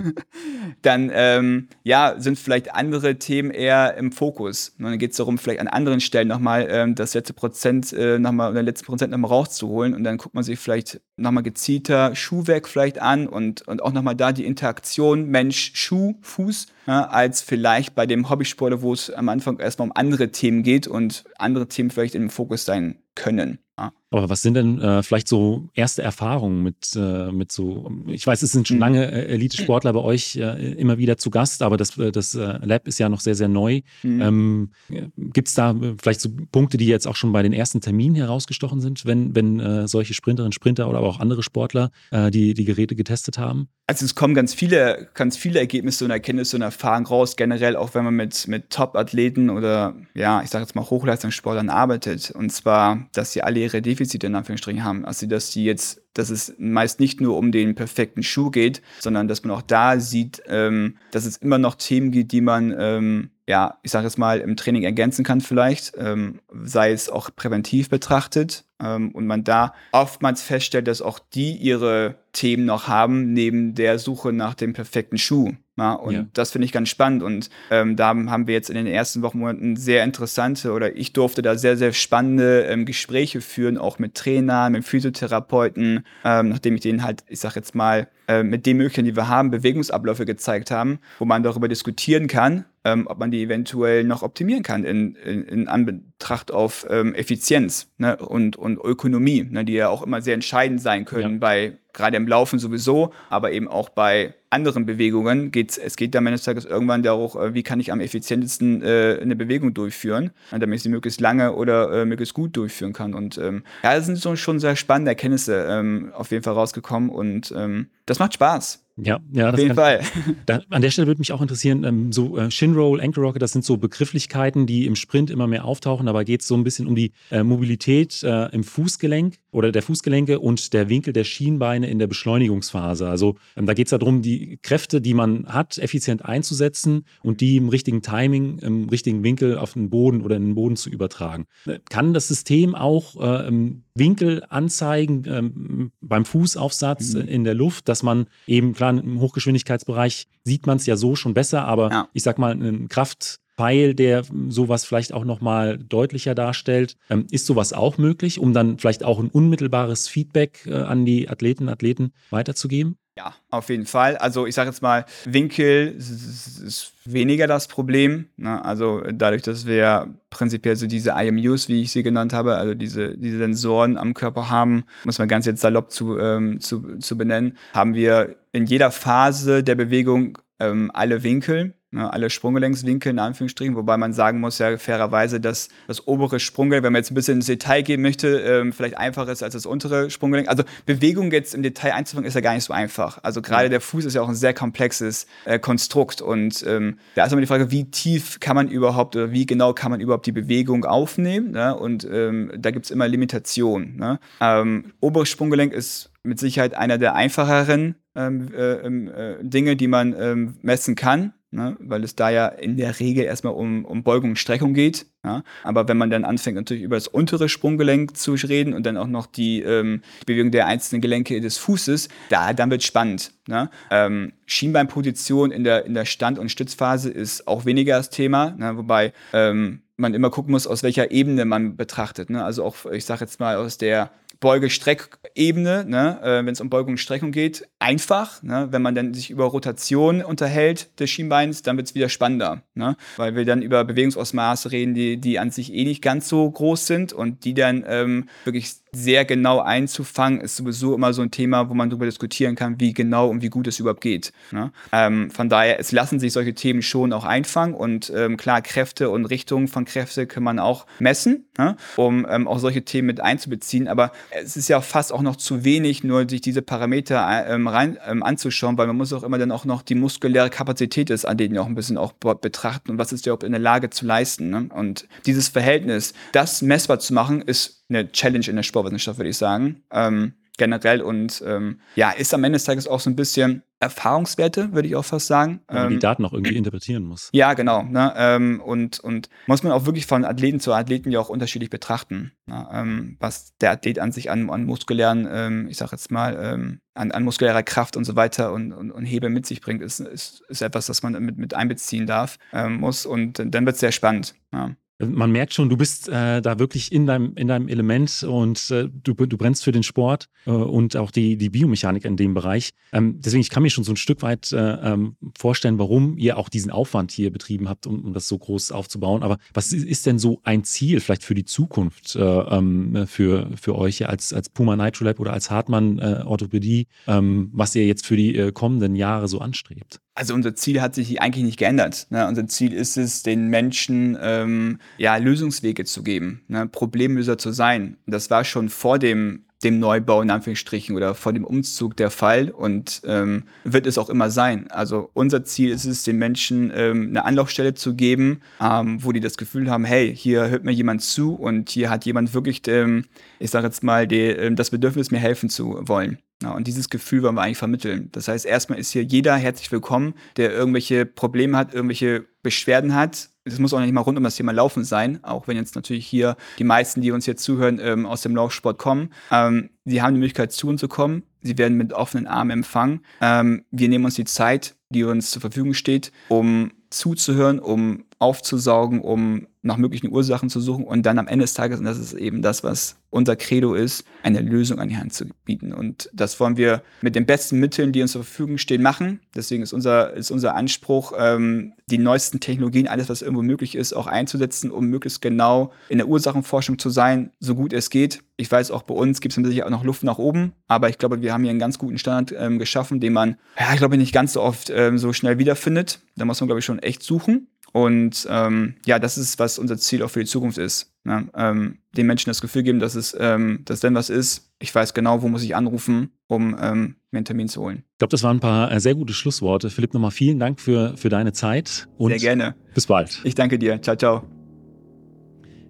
dann ähm, ja, sind vielleicht andere Themen eher im Fokus. Und dann geht es darum, vielleicht an anderen Stellen nochmal ähm, das letzte Prozent äh, nochmal oder letzte Prozent nochmal rauszuholen und dann guckt man sich vielleicht nochmal gezielter Schuhwerk vielleicht an und, und auch nochmal da die Interaktion Mensch, Schuh, Fuß ja, als vielleicht bei dem Hobbysportler, wo es am Anfang erstmal um andere Themen geht und andere Themen vielleicht im Fokus sein können. Ja. Aber was sind denn äh, vielleicht so erste Erfahrungen mit, äh, mit so, ich weiß, es sind schon mhm. lange äh, Elite-Sportler bei euch äh, immer wieder zu Gast, aber das, äh, das äh, Lab ist ja noch sehr, sehr neu. Mhm. Ähm, Gibt es da vielleicht so Punkte, die jetzt auch schon bei den ersten Terminen herausgestochen sind, wenn, wenn solche Sprinterinnen, Sprinter oder aber auch andere Sportler die die Geräte getestet haben? Also es kommen ganz viele, ganz viele Ergebnisse und Erkenntnisse und Erfahrungen raus, generell auch wenn man mit, mit Top-Athleten oder ja, ich sage jetzt mal Hochleistungssportlern arbeitet. Und zwar, dass sie alle ihre Defizite Defizite in Anführungsstrichen haben. Also dass die jetzt, dass es meist nicht nur um den perfekten Schuh geht, sondern dass man auch da sieht, ähm, dass es immer noch Themen gibt, die man ähm, ja, ich sage jetzt mal, im Training ergänzen kann vielleicht, ähm, sei es auch präventiv betrachtet ähm, und man da oftmals feststellt, dass auch die ihre Themen noch haben, neben der Suche nach dem perfekten Schuh. Ja, und ja. das finde ich ganz spannend. Und ähm, da haben wir jetzt in den ersten Wochen, Monaten sehr interessante oder ich durfte da sehr, sehr spannende ähm, Gespräche führen, auch mit Trainern, mit Physiotherapeuten, ähm, nachdem ich denen halt, ich sag jetzt mal, äh, mit den Möglichkeiten, die wir haben, Bewegungsabläufe gezeigt haben, wo man darüber diskutieren kann, ähm, ob man die eventuell noch optimieren kann in, in, in Anbetracht auf ähm, Effizienz ne, und, und Ökonomie, ne, die ja auch immer sehr entscheidend sein können ja. bei gerade im Laufen sowieso, aber eben auch bei anderen Bewegungen geht es geht am Ende des Tages irgendwann darum, äh, wie kann ich am effizientesten äh, eine Bewegung durchführen, damit ich sie möglichst lange oder äh, möglichst gut durchführen kann. Und ähm, ja, das sind so schon sehr spannende Erkenntnisse ähm, auf jeden Fall rausgekommen und ähm, das macht Spaß. Ja, ja, das auf jeden Fall. Da, an der Stelle würde mich auch interessieren, ähm, so äh, Shinroll, Ankle Rocket, das sind so Begrifflichkeiten, die im Sprint immer mehr auftauchen. Dabei geht es so ein bisschen um die äh, Mobilität äh, im Fußgelenk oder der Fußgelenke und der Winkel der Schienbeine in der Beschleunigungsphase. Also ähm, da geht es darum, die Kräfte, die man hat, effizient einzusetzen und die im richtigen Timing, im richtigen Winkel auf den Boden oder in den Boden zu übertragen. Äh, kann das System auch äh, Winkel anzeigen ähm, beim Fußaufsatz mhm. in der Luft, dass man eben, klar, im Hochgeschwindigkeitsbereich sieht man es ja so schon besser, aber ja. ich sag mal, ein Kraftpfeil, der sowas vielleicht auch nochmal deutlicher darstellt. Ähm, ist sowas auch möglich, um dann vielleicht auch ein unmittelbares Feedback äh, an die Athleten, Athleten weiterzugeben? Ja, auf jeden Fall. Also ich sage jetzt mal, Winkel ist weniger das Problem. Ne? Also dadurch, dass wir prinzipiell so diese IMUs, wie ich sie genannt habe, also diese, diese Sensoren am Körper haben, muss man ganz jetzt salopp zu, ähm, zu, zu benennen, haben wir in jeder Phase der Bewegung ähm, alle Winkel alle Sprunggelenkswinkel in Anführungsstrichen, wobei man sagen muss ja fairerweise, dass das obere Sprunggelenk, wenn man jetzt ein bisschen ins Detail gehen möchte, ähm, vielleicht einfacher ist als das untere Sprunggelenk. Also Bewegung jetzt im Detail einzufangen ist ja gar nicht so einfach. Also gerade der Fuß ist ja auch ein sehr komplexes äh, Konstrukt und ähm, da ist immer die Frage, wie tief kann man überhaupt oder wie genau kann man überhaupt die Bewegung aufnehmen ne? und ähm, da gibt es immer Limitationen. Ne? Ähm, oberes Sprunggelenk ist mit Sicherheit einer der einfacheren ähm, äh, ähm, äh, Dinge, die man messen kann ne? weil es da ja in der Regel erstmal um, um Beugung und Streckung geht. Ja? Aber wenn man dann anfängt, natürlich über das untere Sprunggelenk zu reden und dann auch noch die ähm, Bewegung der einzelnen Gelenke des Fußes, da, dann wird spannend. Ne? Ähm, Schienbeinposition in der, in der Stand- und Stützphase ist auch weniger das Thema, ne? wobei ähm, man immer gucken muss, aus welcher Ebene man betrachtet. Ne? Also auch, ich sage jetzt mal, aus der Beuge-Streck-Ebene, ne, äh, wenn es um Beugung und Streckung geht, einfach. Ne, wenn man dann sich über Rotation unterhält des Schienbeins, dann wird es wieder spannender. Ne, weil wir dann über Bewegungsausmaße reden, die, die an sich eh nicht ganz so groß sind und die dann ähm, wirklich sehr genau einzufangen, ist sowieso immer so ein Thema, wo man darüber diskutieren kann, wie genau und wie gut es überhaupt geht. Ne? Ähm, von daher, es lassen sich solche Themen schon auch einfangen und ähm, klar, Kräfte und Richtungen von Kräfte kann man auch messen, ne? um ähm, auch solche Themen mit einzubeziehen. Aber es ist ja fast auch noch zu wenig, nur sich diese Parameter ähm, rein ähm, anzuschauen, weil man muss auch immer dann auch noch die muskuläre Kapazität des Athleten auch ein bisschen auch betrachten und was ist überhaupt in der Lage zu leisten. Ne? Und dieses Verhältnis, das messbar zu machen, ist eine Challenge in der Sportwissenschaft, würde ich sagen. Ähm, generell und ähm, ja, ist am Ende des Tages auch so ein bisschen Erfahrungswerte, würde ich auch fast sagen. Wenn man ähm, die Daten auch irgendwie interpretieren muss. Ja, genau. Ne, ähm, und, und muss man auch wirklich von Athleten zu Athleten ja auch unterschiedlich betrachten. Ne, ähm, was der Athlet an sich an, an muskulären, ähm, ich sag jetzt mal, ähm, an, an muskulärer Kraft und so weiter und, und, und Hebel mit sich bringt, ist, ist, ist etwas, das man mit, mit einbeziehen darf, ähm, muss. Und dann wird es sehr spannend. Ja. Man merkt schon, du bist äh, da wirklich in deinem, in deinem Element und äh, du, du brennst für den Sport äh, und auch die, die Biomechanik in dem Bereich. Ähm, deswegen, ich kann mir schon so ein Stück weit äh, ähm, vorstellen, warum ihr auch diesen Aufwand hier betrieben habt, um, um das so groß aufzubauen. Aber was ist, denn so ein Ziel vielleicht für die Zukunft äh, ähm, für, für euch als, als Puma Nitro Lab oder als Hartmann äh, Orthopädie, ähm, was ihr jetzt für die kommenden Jahre so anstrebt? Also unser Ziel hat sich eigentlich nicht geändert. Ne? Unser Ziel ist es, den Menschen ähm, ja, Lösungswege zu geben, ne? Problemlöser zu sein. Das war schon vor dem dem Neubau in Anführungsstrichen oder vor dem Umzug der Fall und ähm, wird es auch immer sein. Also unser Ziel ist es, den Menschen ähm, eine Anlaufstelle zu geben, ähm, wo die das Gefühl haben, hey, hier hört mir jemand zu und hier hat jemand wirklich, ähm, ich sage jetzt mal, die, ähm, das Bedürfnis, mir helfen zu wollen. Ja, und dieses Gefühl wollen wir eigentlich vermitteln. Das heißt, erstmal ist hier jeder herzlich willkommen, der irgendwelche Probleme hat, irgendwelche Beschwerden hat. Es muss auch nicht mal rund um das Thema Laufen sein, auch wenn jetzt natürlich hier die meisten, die uns jetzt zuhören, ähm, aus dem Laufsport kommen. Ähm, sie haben die Möglichkeit, zu uns zu kommen. Sie werden mit offenen Armen empfangen. Ähm, wir nehmen uns die Zeit, die uns zur Verfügung steht, um zuzuhören, um aufzusaugen, um nach möglichen Ursachen zu suchen und dann am Ende des Tages, und das ist eben das, was unser Credo ist, eine Lösung an die Hand zu bieten. Und das wollen wir mit den besten Mitteln, die uns zur Verfügung stehen, machen. Deswegen ist unser, ist unser Anspruch, ähm, die neuesten Technologien, alles, was irgendwo möglich ist, auch einzusetzen, um möglichst genau in der Ursachenforschung zu sein, so gut es geht. Ich weiß, auch bei uns gibt es natürlich auch noch Luft nach oben, aber ich glaube, wir haben hier einen ganz guten Standard ähm, geschaffen, den man, ja, ich glaube, nicht ganz so oft ähm, so schnell wiederfindet. Da muss man, glaube ich, schon echt suchen. Und ähm, ja, das ist, was unser Ziel auch für die Zukunft ist. Ne? Ähm, den Menschen das Gefühl geben, dass es, ähm, dass denn was ist. Ich weiß genau, wo muss ich anrufen, um ähm, mir einen Termin zu holen. Ich glaube, das waren ein paar äh, sehr gute Schlussworte. Philipp, nochmal vielen Dank für, für deine Zeit. Und sehr gerne. Bis bald. Ich danke dir. Ciao, ciao.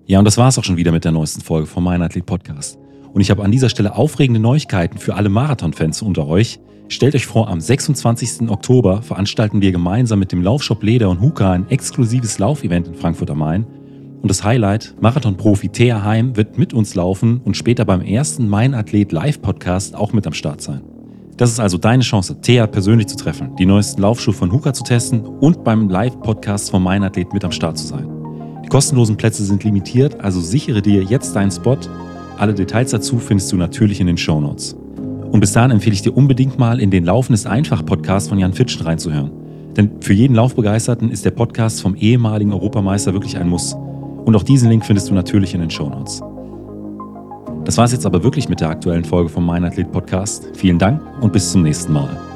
Ja, und das war es auch schon wieder mit der neuesten Folge vom Mein Athlet Podcast. Und ich habe an dieser Stelle aufregende Neuigkeiten für alle Marathon-Fans unter euch. Stellt euch vor, am 26. Oktober veranstalten wir gemeinsam mit dem Laufshop Leder und Huka ein exklusives Laufevent in Frankfurt am Main. Und das Highlight, Marathon-Profi Thea Heim wird mit uns laufen und später beim ersten Mein Athlet Live-Podcast auch mit am Start sein. Das ist also deine Chance, Thea persönlich zu treffen, die neuesten Laufschuhe von Huka zu testen und beim Live-Podcast von Mein Athlet mit am Start zu sein. Die kostenlosen Plätze sind limitiert, also sichere dir jetzt deinen Spot. Alle Details dazu findest du natürlich in den Show Notes. Und bis dahin empfehle ich dir unbedingt mal in den Laufen ist einfach Podcast von Jan Fitschen reinzuhören. Denn für jeden Laufbegeisterten ist der Podcast vom ehemaligen Europameister wirklich ein Muss. Und auch diesen Link findest du natürlich in den Show Notes. Das war es jetzt aber wirklich mit der aktuellen Folge vom Mein Athlet Podcast. Vielen Dank und bis zum nächsten Mal.